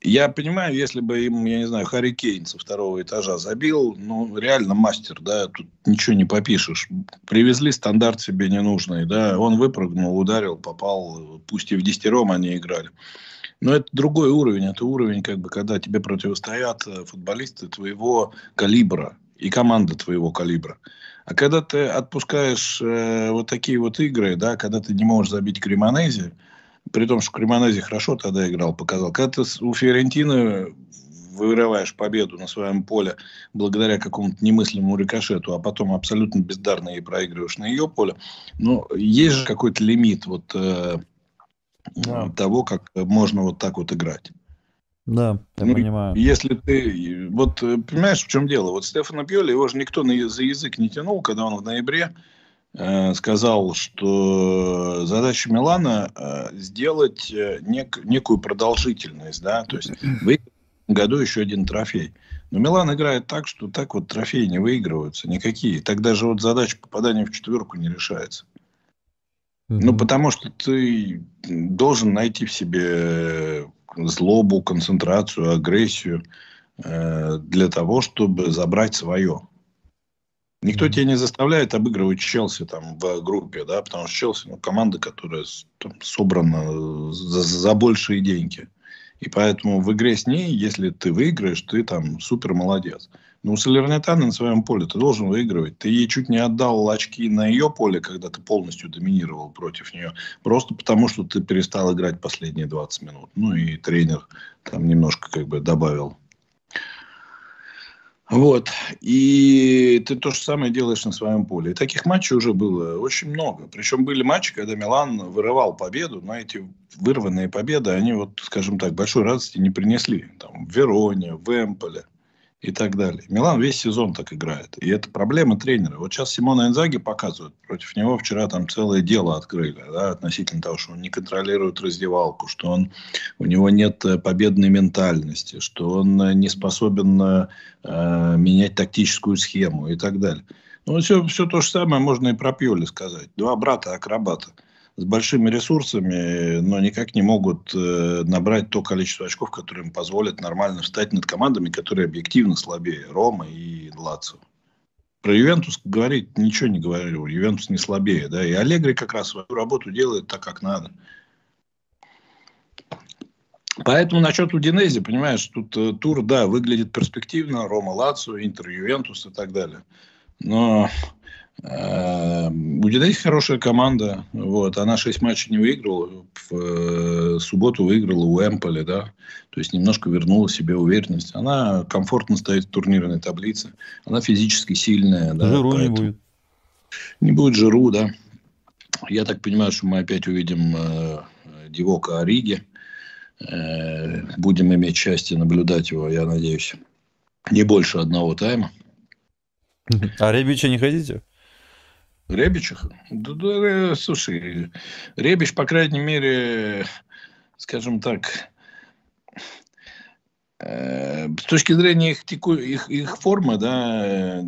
Я понимаю, если бы им, я не знаю, Харри Кейн со второго этажа забил, ну, реально мастер, да, тут ничего не попишешь. Привезли стандарт себе ненужный, да, он выпрыгнул, ударил, попал, пусть и в десятером они играли. Но это другой уровень. Это уровень, как бы, когда тебе противостоят э, футболисты твоего калибра и команда твоего калибра. А когда ты отпускаешь э, вот такие вот игры, да, когда ты не можешь забить Кремонези, при том, что Кремонези хорошо тогда играл, показал. Когда ты у Фиорентины вырываешь победу на своем поле благодаря какому-то немыслимому рикошету, а потом абсолютно бездарно ей проигрываешь на ее поле, ну, есть же какой-то лимит вот э, да. того, как можно вот так вот играть. Да, я ну, понимаю. Если ты... Вот э, понимаешь, в чем дело? Вот Стефана Пьоли, его же никто на, за язык не тянул, когда он в ноябре сказал, что задача Милана э, сделать э, нек, некую продолжительность, да, то есть вы году еще один трофей. Но Милан играет так, что так вот трофеи не выигрываются никакие. Так даже вот задача попадания в четверку не решается. Mm-hmm. Ну, потому что ты должен найти в себе злобу, концентрацию, агрессию э, для того, чтобы забрать свое. Никто тебя не заставляет обыгрывать Челси там в группе, да, потому что Челси ну, команда, которая там, собрана за, за большие деньги. И поэтому в игре с ней, если ты выиграешь, ты там супер молодец. Но у Салернитана на своем поле ты должен выигрывать. Ты ей чуть не отдал очки на ее поле, когда ты полностью доминировал против нее. Просто потому, что ты перестал играть последние 20 минут. Ну и тренер там немножко как бы добавил вот. И ты то же самое делаешь на своем поле. И таких матчей уже было очень много. Причем были матчи, когда Милан вырывал победу, но эти вырванные победы, они вот, скажем так, большой радости не принесли. Там, в Вероне, в Эмполе и так далее. Милан весь сезон так играет. И это проблема тренера. Вот сейчас Симона Инзаги показывают. Против него вчера там целое дело открыли да, относительно того, что он не контролирует раздевалку, что он, у него нет э, победной ментальности, что он э, не способен э, э, менять тактическую схему и так далее. Ну, все, все то же самое можно и про Пьоли сказать. Два брата-акробата с большими ресурсами, но никак не могут э, набрать то количество очков, которое им позволит нормально встать над командами, которые объективно слабее. Рома и Лацио. Про Ювентус говорить ничего не говорю. Ювентус не слабее. Да? И Аллегри как раз свою работу делает так, как надо. Поэтому насчет Удинези, понимаешь, тут э, тур, да, выглядит перспективно. Рома, Лацио, Интер, Ювентус и так далее. Но у Динамики хорошая команда. Вот. Она 6 матчей не выиграла. В э, субботу выиграла у Эмполи. Да? То есть, немножко вернула себе уверенность. Она комфортно стоит в турнирной таблице. Она физически сильная. Да? Жиру Поэтому... не будет. Не будет жиру, да. Я так понимаю, что мы опять увидим э, Дивока Ориги. Э, будем иметь счастье наблюдать его, я надеюсь, не больше одного тайма. А Ребича не хотите? Ребичах? Да, да, слушай, Ребич, по крайней мере, скажем так, э, с точки зрения их, теку, их, их формы, да,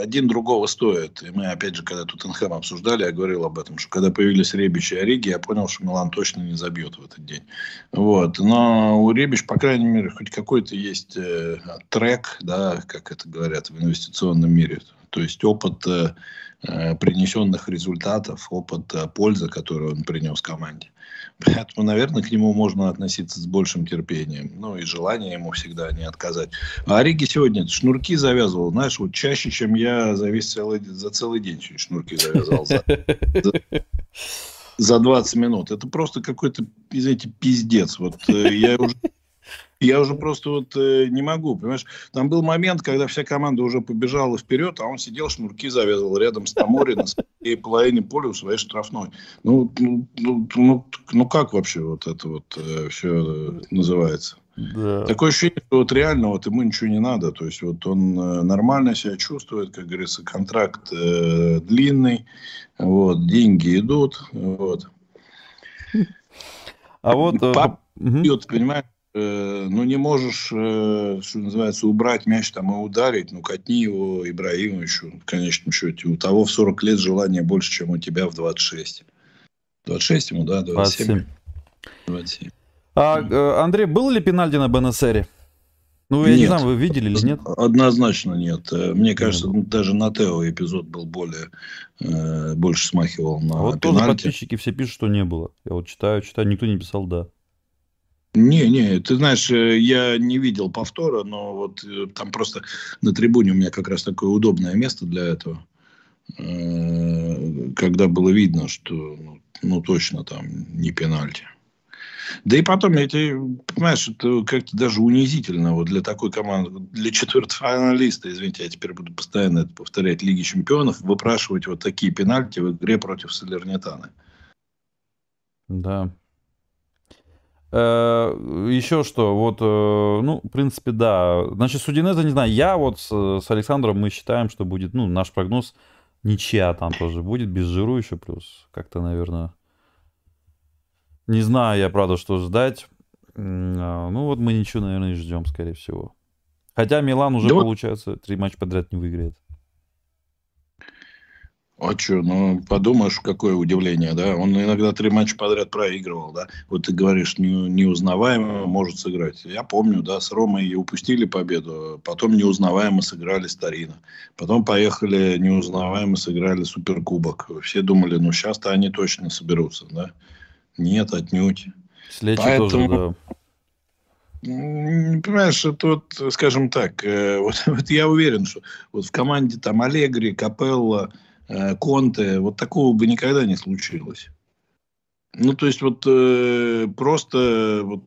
один другого стоит. И мы, опять же, когда Тоттенхэм обсуждали, я говорил об этом, что когда появились Ребич и Ориги, я понял, что Милан точно не забьет в этот день. Вот. Но у Ребич, по крайней мере, хоть какой-то есть э, трек, да, как это говорят в инвестиционном мире. То есть опыт э, Э, принесенных результатов, опыт пользы, которую он принес команде. Поэтому, наверное, к нему можно относиться с большим терпением. Ну, и желание ему всегда не отказать. А Ориги сегодня шнурки завязывал, знаешь, вот чаще, чем я за весь целый, за целый день шнурки завязал. За, за, за 20 минут. Это просто какой-то, извините, пиздец. Вот э, я уже я уже просто вот э, не могу, понимаешь? Там был момент, когда вся команда уже побежала вперед, а он сидел, шнурки завязывал рядом с Тамори на своей половине поля у своей штрафной. Ну, ну, ну, ну, ну как вообще вот это вот э, все называется? Да. Такое ощущение, что вот реально вот ему ничего не надо. То есть вот он э, нормально себя чувствует, как говорится, контракт э, длинный, вот, деньги идут, вот. А вот... Пап, угу. понимаешь, Э, ну, не можешь, э, что называется, убрать мяч там и ударить, ну, катни его Ибраимовичу, в конечном счете. У того в 40 лет желание больше, чем у тебя в 26. 26 ему, да? 27. 27. 27. А, э, Андрей, был ли пенальти на БНСРе? Ну, я нет. не знаю, вы видели или нет? Однозначно нет. Мне кажется, нет. даже на Тео эпизод был более, больше смахивал на а вот пенальти. тоже подписчики все пишут, что не было. Я вот читаю, читаю, никто не писал «да». Не, не, ты знаешь, э, я не видел повтора, но вот э, там просто на трибуне у меня как раз такое удобное место для этого. Э, когда было видно, что ну, ну точно там не пенальти. Да и потом, я понимаешь, это как-то даже унизительно вот для такой команды, для четвертьфиналиста, извините, я теперь буду постоянно это повторять, Лиги Чемпионов, выпрашивать вот такие пенальти в игре против Салернитана. Да, еще что, вот, э, ну, в принципе, да. Значит, с Удинеза, не знаю, я вот с, с Александром мы считаем, что будет, ну, наш прогноз ничья там тоже будет, без жиру еще плюс. Как-то, наверное, не знаю я, правда, что ждать. А, ну, вот мы ничего, наверное, не ждем, скорее всего. Хотя Милан уже, да получается, три матча подряд не выиграет. А что, ну, подумаешь, какое удивление, да? Он иногда три матча подряд проигрывал, да? Вот ты говоришь, не, неузнаваемо может сыграть. Я помню, да, с Ромой и упустили победу, потом неузнаваемо сыграли Старина. Потом поехали, неузнаваемо сыграли Суперкубок. Все думали, ну, сейчас-то они точно соберутся, да? Нет, отнюдь. Слечи Поэтому... тоже, да. Понимаешь, тут, скажем так, э, [laughs] вот, вот я уверен, что вот в команде там Аллегри, Капелла, Э, Конте, вот такого бы никогда не случилось. Ну, то есть, вот э, просто вот,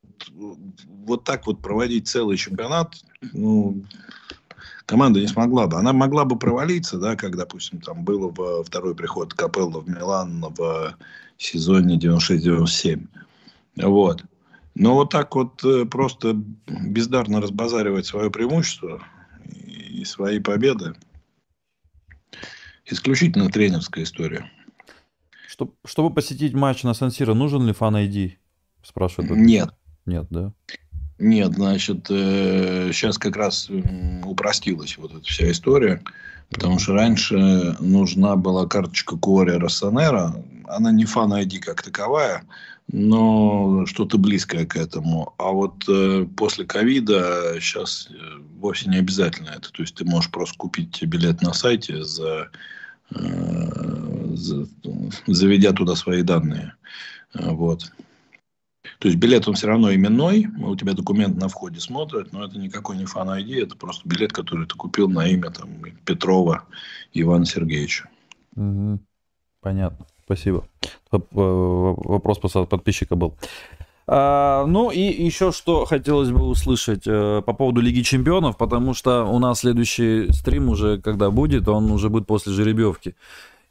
вот так вот проводить целый чемпионат, ну, команда не смогла бы. Она могла бы провалиться, да, как, допустим, там было во второй приход Капелла в Милан в сезоне 96-97. Вот. Но вот так вот э, просто бездарно разбазаривать свое преимущество и свои победы, исключительно тренерская история. Чтоб, чтобы посетить матч на Сан-Сиро, нужен ли фан ID? Спрашивают. Нет. Нет, да? Нет, значит, э, сейчас как раз упростилась вот эта вся история, потому что раньше нужна была карточка Куори Рассонера, она не фан ID как таковая, но что-то близкое к этому. А вот э, после ковида сейчас э, вовсе не обязательно это. То есть ты можешь просто купить билет на сайте за Э, заведя туда свои данные. Вот. То есть билет он все равно именной, у тебя документ на входе смотрят, но это никакой не фан ID, это просто билет, который ты купил на имя там, Петрова Ивана Сергеевича. Угу. Понятно, спасибо. Вопрос подписчика был. А, ну и еще что хотелось бы услышать э, по поводу Лиги Чемпионов, потому что у нас следующий стрим уже, когда будет, он уже будет после жеребьевки.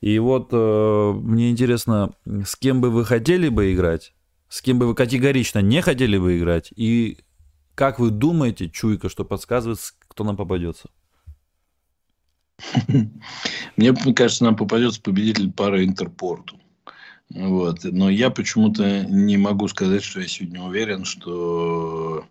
И вот э, мне интересно, с кем бы вы хотели бы играть, с кем бы вы категорично не хотели бы играть, и как вы думаете, чуйка, что подсказывает, кто нам попадется? [laughs] Мне кажется, нам попадется победитель пары Интерпорту. Вот. Но я почему-то не могу сказать, что я сегодня уверен, что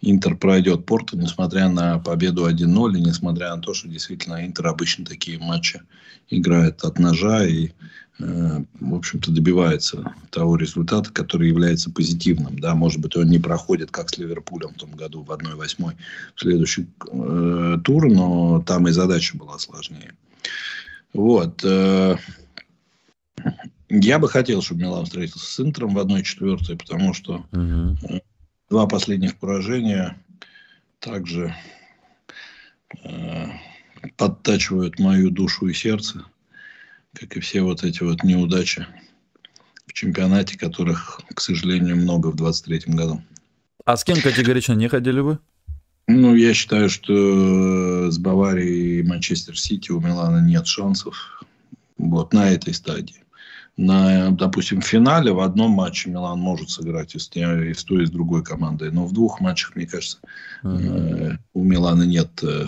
Интер пройдет Порту, несмотря на победу 1-0, и несмотря на то, что действительно Интер обычно такие матчи играет от ножа и, в общем-то, добивается того результата, который является позитивным. Да, может быть, он не проходит, как с Ливерпулем в том году в 1-8 в следующий э, тур, но там и задача была сложнее. Вот. Э, я бы хотел, чтобы Милан встретился с Интером в 1-4, потому что угу. два последних поражения также э, подтачивают мою душу и сердце, как и все вот эти вот неудачи в чемпионате, которых, к сожалению, много в 23 году. А с кем категорично не ходили бы? Ну, я считаю, что с Баварией и Манчестер Сити у Милана нет шансов вот на этой стадии на, допустим, в финале в одном матче Милан может сыграть и с, и с той, и с другой командой. Но в двух матчах, мне кажется, uh-huh. э, у Милана нет э,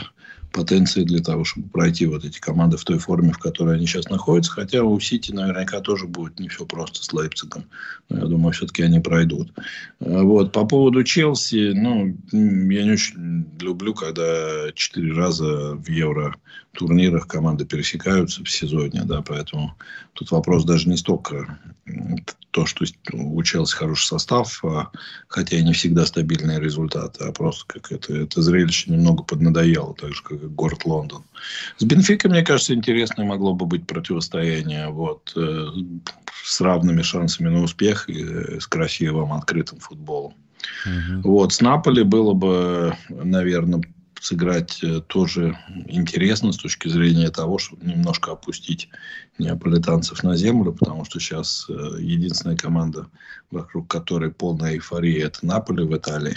потенции для того, чтобы пройти вот эти команды в той форме, в которой они сейчас находятся. Хотя у Сити наверняка тоже будет не все просто с Лейпцигом. Но я думаю, все-таки они пройдут. Э, вот. По поводу Челси, ну, я не очень люблю, когда четыре раза в Евро турнирах команды пересекаются в сезоне, да, поэтому тут вопрос даже не столько то, что у Челси хороший состав, а, хотя и не всегда стабильные результаты, а просто как это, это зрелище немного поднадоело, так же, как и город Лондон. С Бенфикой, мне кажется, интересное могло бы быть противостояние вот, э, с равными шансами на успех и э, с красивым открытым футболом. Угу. Вот, с Наполи было бы, наверное, сыграть э, тоже интересно с точки зрения того, чтобы немножко опустить неаполитанцев на землю, потому что сейчас э, единственная команда, вокруг которой полная эйфория, это Наполи в Италии.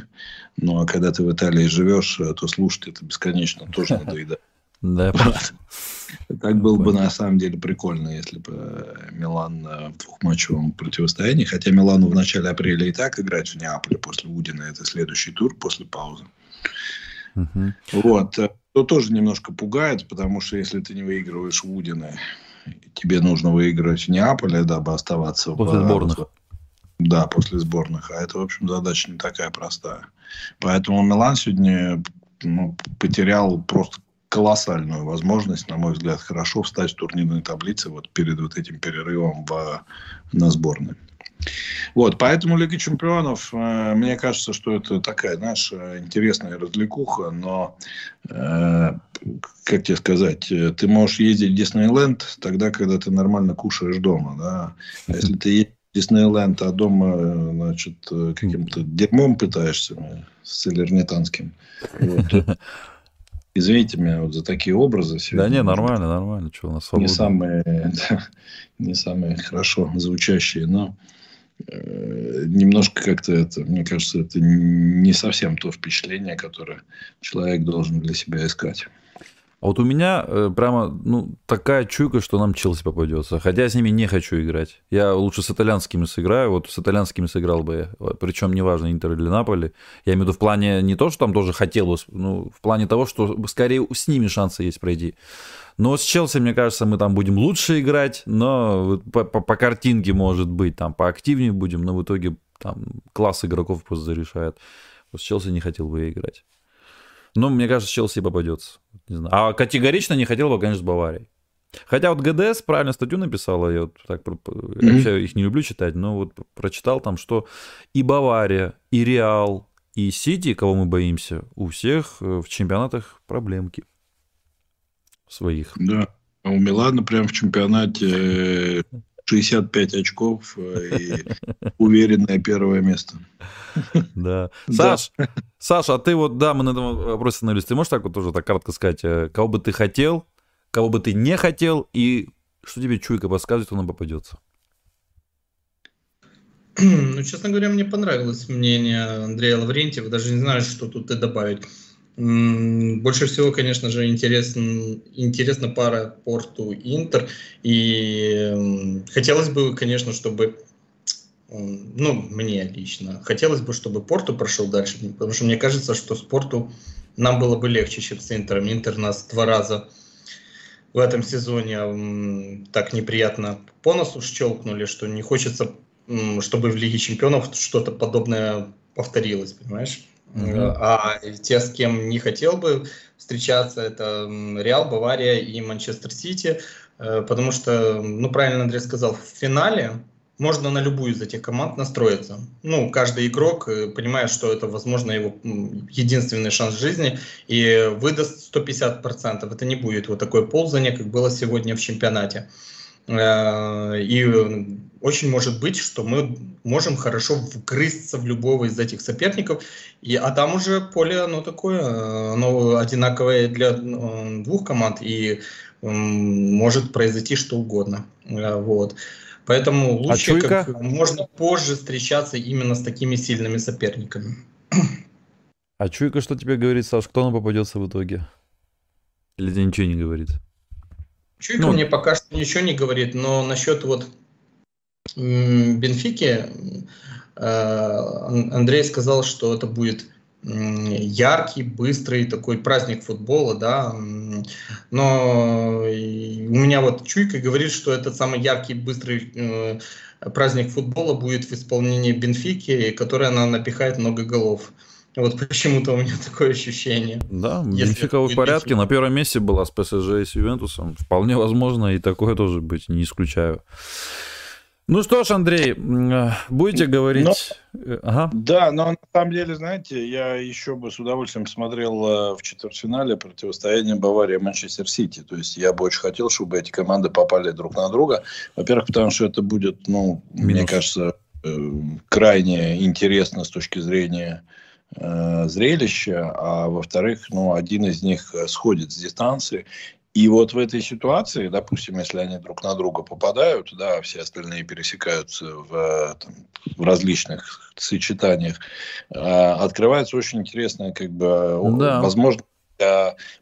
Ну, а когда ты в Италии живешь, э, то слушать это бесконечно тоже [laughs] надоедает. Да. Так было бы на самом деле прикольно, если бы Милан в двухматчевом противостоянии. Хотя Милану в начале апреля и так играть в Неаполе после Удина. Это следующий тур после паузы. Угу. Вот. Э, то тоже немножко пугает, потому что если ты не выигрываешь Вудина, тебе нужно выиграть в Неаполе, дабы оставаться после в, сборных. Да, после сборных. А это, в общем, задача не такая простая. Поэтому Милан сегодня ну, потерял просто колоссальную возможность, на мой взгляд, хорошо встать в турнирной таблице вот перед вот этим перерывом в, на сборной. Вот, поэтому Лига Чемпионов, э, мне кажется, что это такая наша интересная развлекуха, но, э, как тебе сказать, э, ты можешь ездить в Диснейленд тогда, когда ты нормально кушаешь дома, да, а если ты едешь в Диснейленд, а дома, значит, каким-то дерьмом пытаешься, с целернитанским, вот, [laughs] Извините меня вот за такие образы. Сегодня. Да не, нормально, нормально. Что у нас свобода. Не самые, да, [laughs] не самые хорошо звучащие, но Э, немножко как-то это, мне кажется, это не совсем то впечатление, которое человек должен для себя искать. А вот у меня э, прямо ну, такая чуйка, что нам Челси попадется. Хотя я с ними не хочу играть. Я лучше с итальянскими сыграю. Вот с итальянскими сыграл бы я. Причем неважно, Интер или Наполи. Я имею в виду в плане не то, что там тоже хотелось, ну, в плане того, что скорее с ними шансы есть пройти. Но с Челси, мне кажется, мы там будем лучше играть, но по, картинке, может быть, там поактивнее будем, но в итоге там класс игроков просто зарешает. С Челси не хотел бы я играть. Но мне кажется, Челси попадется. Не знаю. А категорично не хотел бы, конечно, с Баварией. Хотя вот ГДС правильно статью написала, я вот так mm-hmm. вообще их не люблю читать, но вот прочитал там, что и Бавария, и Реал, и Сити, кого мы боимся, у всех э, в чемпионатах проблемки своих. Да. А у Милана прям в чемпионате 65 э, очков э, и [laughs] уверенное первое место. [laughs] [laughs] Да. Саш, Саша, а ты вот, да, мы на этом вопросе остановились. Ты можешь так вот тоже так кратко сказать, э, кого бы ты хотел, кого бы ты не хотел, и что тебе чуйка подсказывает, нам попадется? [clears throat] Ну, честно говоря, мне понравилось мнение Андрея Лаврентьева. Даже не знаю, что тут и добавить. Больше всего, конечно же, интересен, интересна пара Порту Интер. И хотелось бы, конечно, чтобы ну, мне лично, хотелось бы, чтобы Порту прошел дальше, потому что мне кажется, что спорту нам было бы легче, чем с Интером. Интер нас два раза в этом сезоне так неприятно по носу щелкнули, что не хочется, чтобы в Лиге Чемпионов что-то подобное повторилось, понимаешь? Uh-huh. А те, с кем не хотел бы встречаться, это Реал, Бавария и Манчестер Сити, э, потому что, ну, правильно Андрей сказал, в финале можно на любую из этих команд настроиться. Ну, каждый игрок э, понимает, что это, возможно, его единственный шанс жизни и выдаст 150%. Это не будет вот такое ползание, как было сегодня в чемпионате. Э, и очень может быть, что мы можем хорошо вгрызться в любого из этих соперников, и, а там уже поле, оно такое, оно одинаковое для э, двух команд, и может произойти что угодно. Э, вот. Поэтому а лучше а как можно позже встречаться именно с такими сильными соперниками. А чуйка что тебе говорит, Саш, кто нам попадется в итоге? Или тебе ничего не говорит? Чуйка ну, мне пока что ничего не говорит, но насчет вот Бенфики э, Андрей сказал, что это будет яркий, быстрый такой праздник футбола, да, но у меня вот чуйка говорит, что этот самый яркий, быстрый э, праздник футбола будет в исполнении Бенфики, которая она напихает много голов. Вот почему-то у меня [laughs] такое ощущение. Да, Бенфика в порядке. На первом месте была с ПСЖ и с Ювентусом. Вполне возможно, и такое тоже быть, не исключаю. Ну что ж, Андрей, э, будете говорить? Но, э, ага. Да, но на самом деле, знаете, я еще бы с удовольствием смотрел э, в четвертьфинале противостояние Бавария-Манчестер Сити. То есть я бы очень хотел, чтобы эти команды попали друг на друга. Во-первых, потому что это будет, ну, Минус. мне кажется, крайне интересно с точки зрения зрелища, а во-вторых, ну, один из них сходит с дистанции, и вот в этой ситуации, допустим, если они друг на друга попадают, да, все остальные пересекаются в, там, в различных сочетаниях, э, открывается очень интересная как бы да. возможность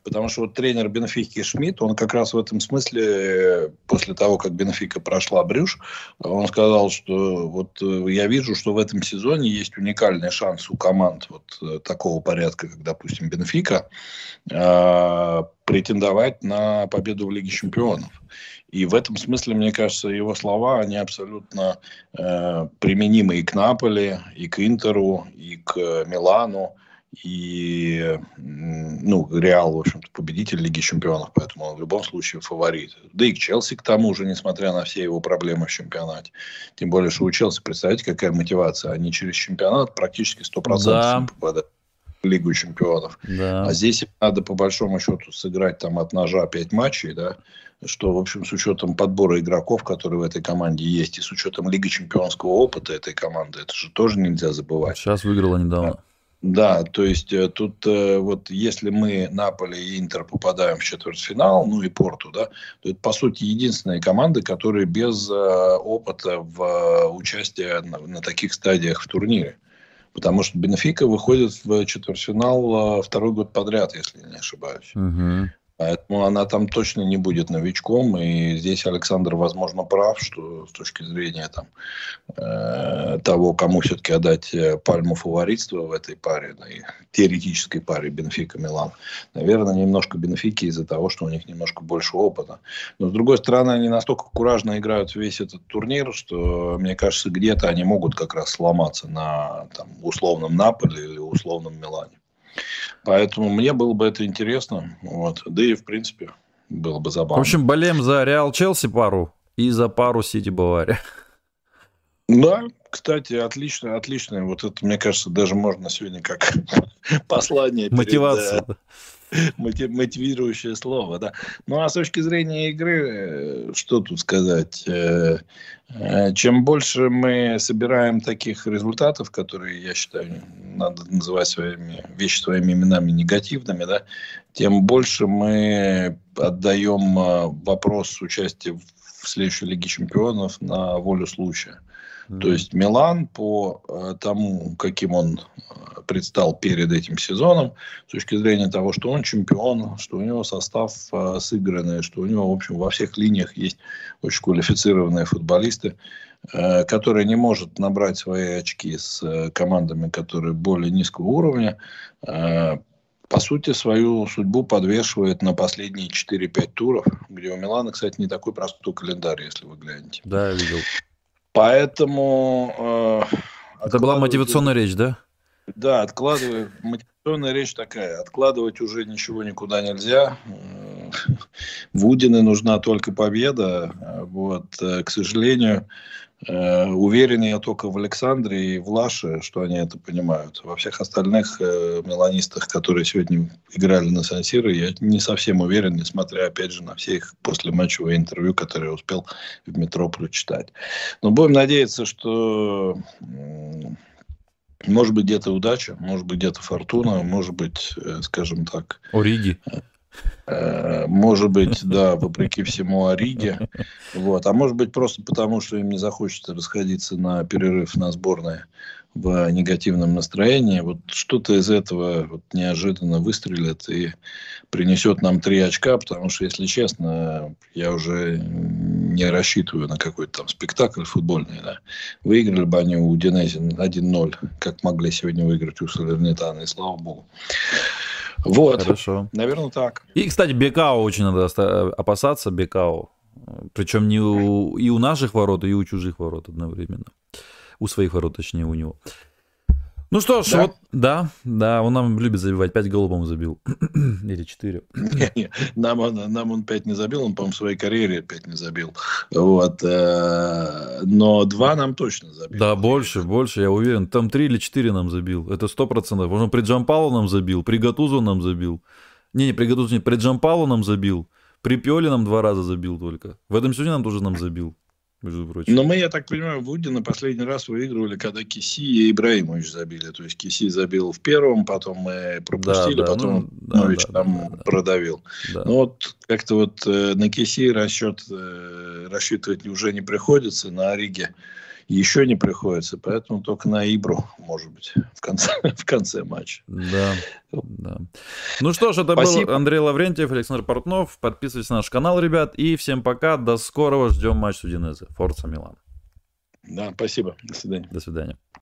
потому что вот тренер Бенфики Шмидт, он как раз в этом смысле, после того, как Бенфика прошла Брюш, он сказал, что вот э, я вижу, что в этом сезоне есть уникальный шанс у команд вот э, такого порядка, как, допустим, Бенфика, претендовать на победу в Лиге Чемпионов. И в этом смысле, мне кажется, его слова, они абсолютно э, применимы и к Наполе, и к Интеру, и к Милану, и ну, Реал, в общем-то, победитель Лиги Чемпионов, поэтому он в любом случае фаворит. Да и к Челси, к тому же, несмотря на все его проблемы в чемпионате. Тем более, что у Челси, представляете, какая мотивация. Они через чемпионат практически 100% да. попадают. Лигу чемпионов. Да. А здесь надо по большому счету сыграть там от ножа 5 матчей, да, что, в общем, с учетом подбора игроков, которые в этой команде есть, и с учетом Лиги чемпионского опыта этой команды, это же тоже нельзя забывать. Сейчас выиграла недавно. Да, то есть э, тут э, вот если мы Наполе и Интер попадаем в четвертьфинал, ну и Порту, да, то это по сути единственные команды, которые без э, опыта в участии на, на таких стадиях в турнире. Потому что Бенфика выходит в четвертьфинал второй год подряд, если не ошибаюсь. Угу. Поэтому она там точно не будет новичком. И здесь Александр, возможно, прав, что с точки зрения там, э, того, кому все-таки отдать э, пальму фаворитства в этой паре, да, теоретической паре Бенфика-Милан, наверное, немножко Бенфики из-за того, что у них немножко больше опыта. Но, с другой стороны, они настолько куражно играют весь этот турнир, что, мне кажется, где-то они могут как раз сломаться на там, условном Наполе или условном Милане. Поэтому мне было бы это интересно. Вот. Да и, в принципе, было бы забавно. В общем, болеем за Реал Челси пару и за пару Сити Бавария. Да, кстати, отлично, отлично. Вот это, мне кажется, даже можно сегодня как [laughs] послание. Мотивация. Перед, [laughs] мотивирующее слово, да. Ну, а с точки зрения игры, э, что тут сказать? Э, э, чем больше мы собираем таких результатов, которые, я считаю, надо называть своими вещи своими именами негативными, да, тем больше мы отдаем вопрос участия в следующей Лиге Чемпионов на волю случая. То есть Милан по э, тому, каким он э, предстал перед этим сезоном, с точки зрения того, что он чемпион, что у него состав э, сыгранный, что у него, в общем, во всех линиях есть очень квалифицированные футболисты, который не может набрать свои очки с командами, которые более низкого уровня, по сути, свою судьбу подвешивает на последние 4-5 туров, где у Милана, кстати, не такой простой календарь, если вы глянете. Да, я видел. Поэтому... Э, Это была мотивационная речь, да? Да, откладывая. Мотивационная речь такая. Откладывать уже ничего никуда нельзя. [laughs] Вудины нужна только победа. Вот, э, к сожалению, уверен я только в Александре и в Лаше, что они это понимают. Во всех остальных э, меланистах, которые сегодня играли на сан я не совсем уверен, несмотря, опять же, на все их послематчевые интервью, которые я успел в метро прочитать. Но будем надеяться, что может быть где-то удача, может быть где-то фортуна, может быть, э, скажем так... Ориги. Э, может быть, да, вопреки всему Ориге. Вот. А может быть, просто потому, что им не захочется расходиться на перерыв на сборные в негативном настроении. Вот что-то из этого вот неожиданно выстрелит и принесет нам три очка, потому что, если честно, я уже не рассчитываю на какой-то там спектакль футбольный. Да. Выиграли бы они у Удинези 1-0, как могли сегодня выиграть у Салернитана, и слава богу. Вот. Хорошо. Наверное, так. И, кстати, Бекао очень надо опасаться, Бекао. Причем не у, и у наших ворот, и у чужих ворот одновременно. У своих ворот, точнее, у него. Ну что ж, да? вот, да, да, он нам любит забивать. Пять голов, по забил. [clears throat] Или четыре. Нам он, нам он пять не забил, он, по-моему, в своей карьере пять не забил. Вот. Э, но два нам точно забил. Да, больше, больше, я уверен. Там три или четыре нам забил. Это сто процентов. Он при Джампалу нам забил, при Гатузу нам забил. Не, не, при Гатузу не, при Джампалу нам забил. При Пиоле нам два раза забил только. В этом сезоне нам тоже нам забил. Между прочим. Но мы, я так понимаю, в Удино последний раз выигрывали, когда Киси и Ибраимович забили. То есть Киси забил в первом, потом мы пропустили, Да, да, потом ну, Ибраимович да, там да, да. продавил. Да. Ну вот как-то вот э, на Киси расчет э, рассчитывать уже не приходится, на Ориге еще не приходится, поэтому только на Ибру, может быть, в конце, [laughs] в конце матча. Да, да. Ну что ж, это Спасибо. был Андрей Лаврентьев, Александр Портнов. Подписывайтесь на наш канал, ребят. И всем пока. До скорого. Ждем матч с Удинезе. Форца Милан. Да, спасибо. До свидания. До свидания.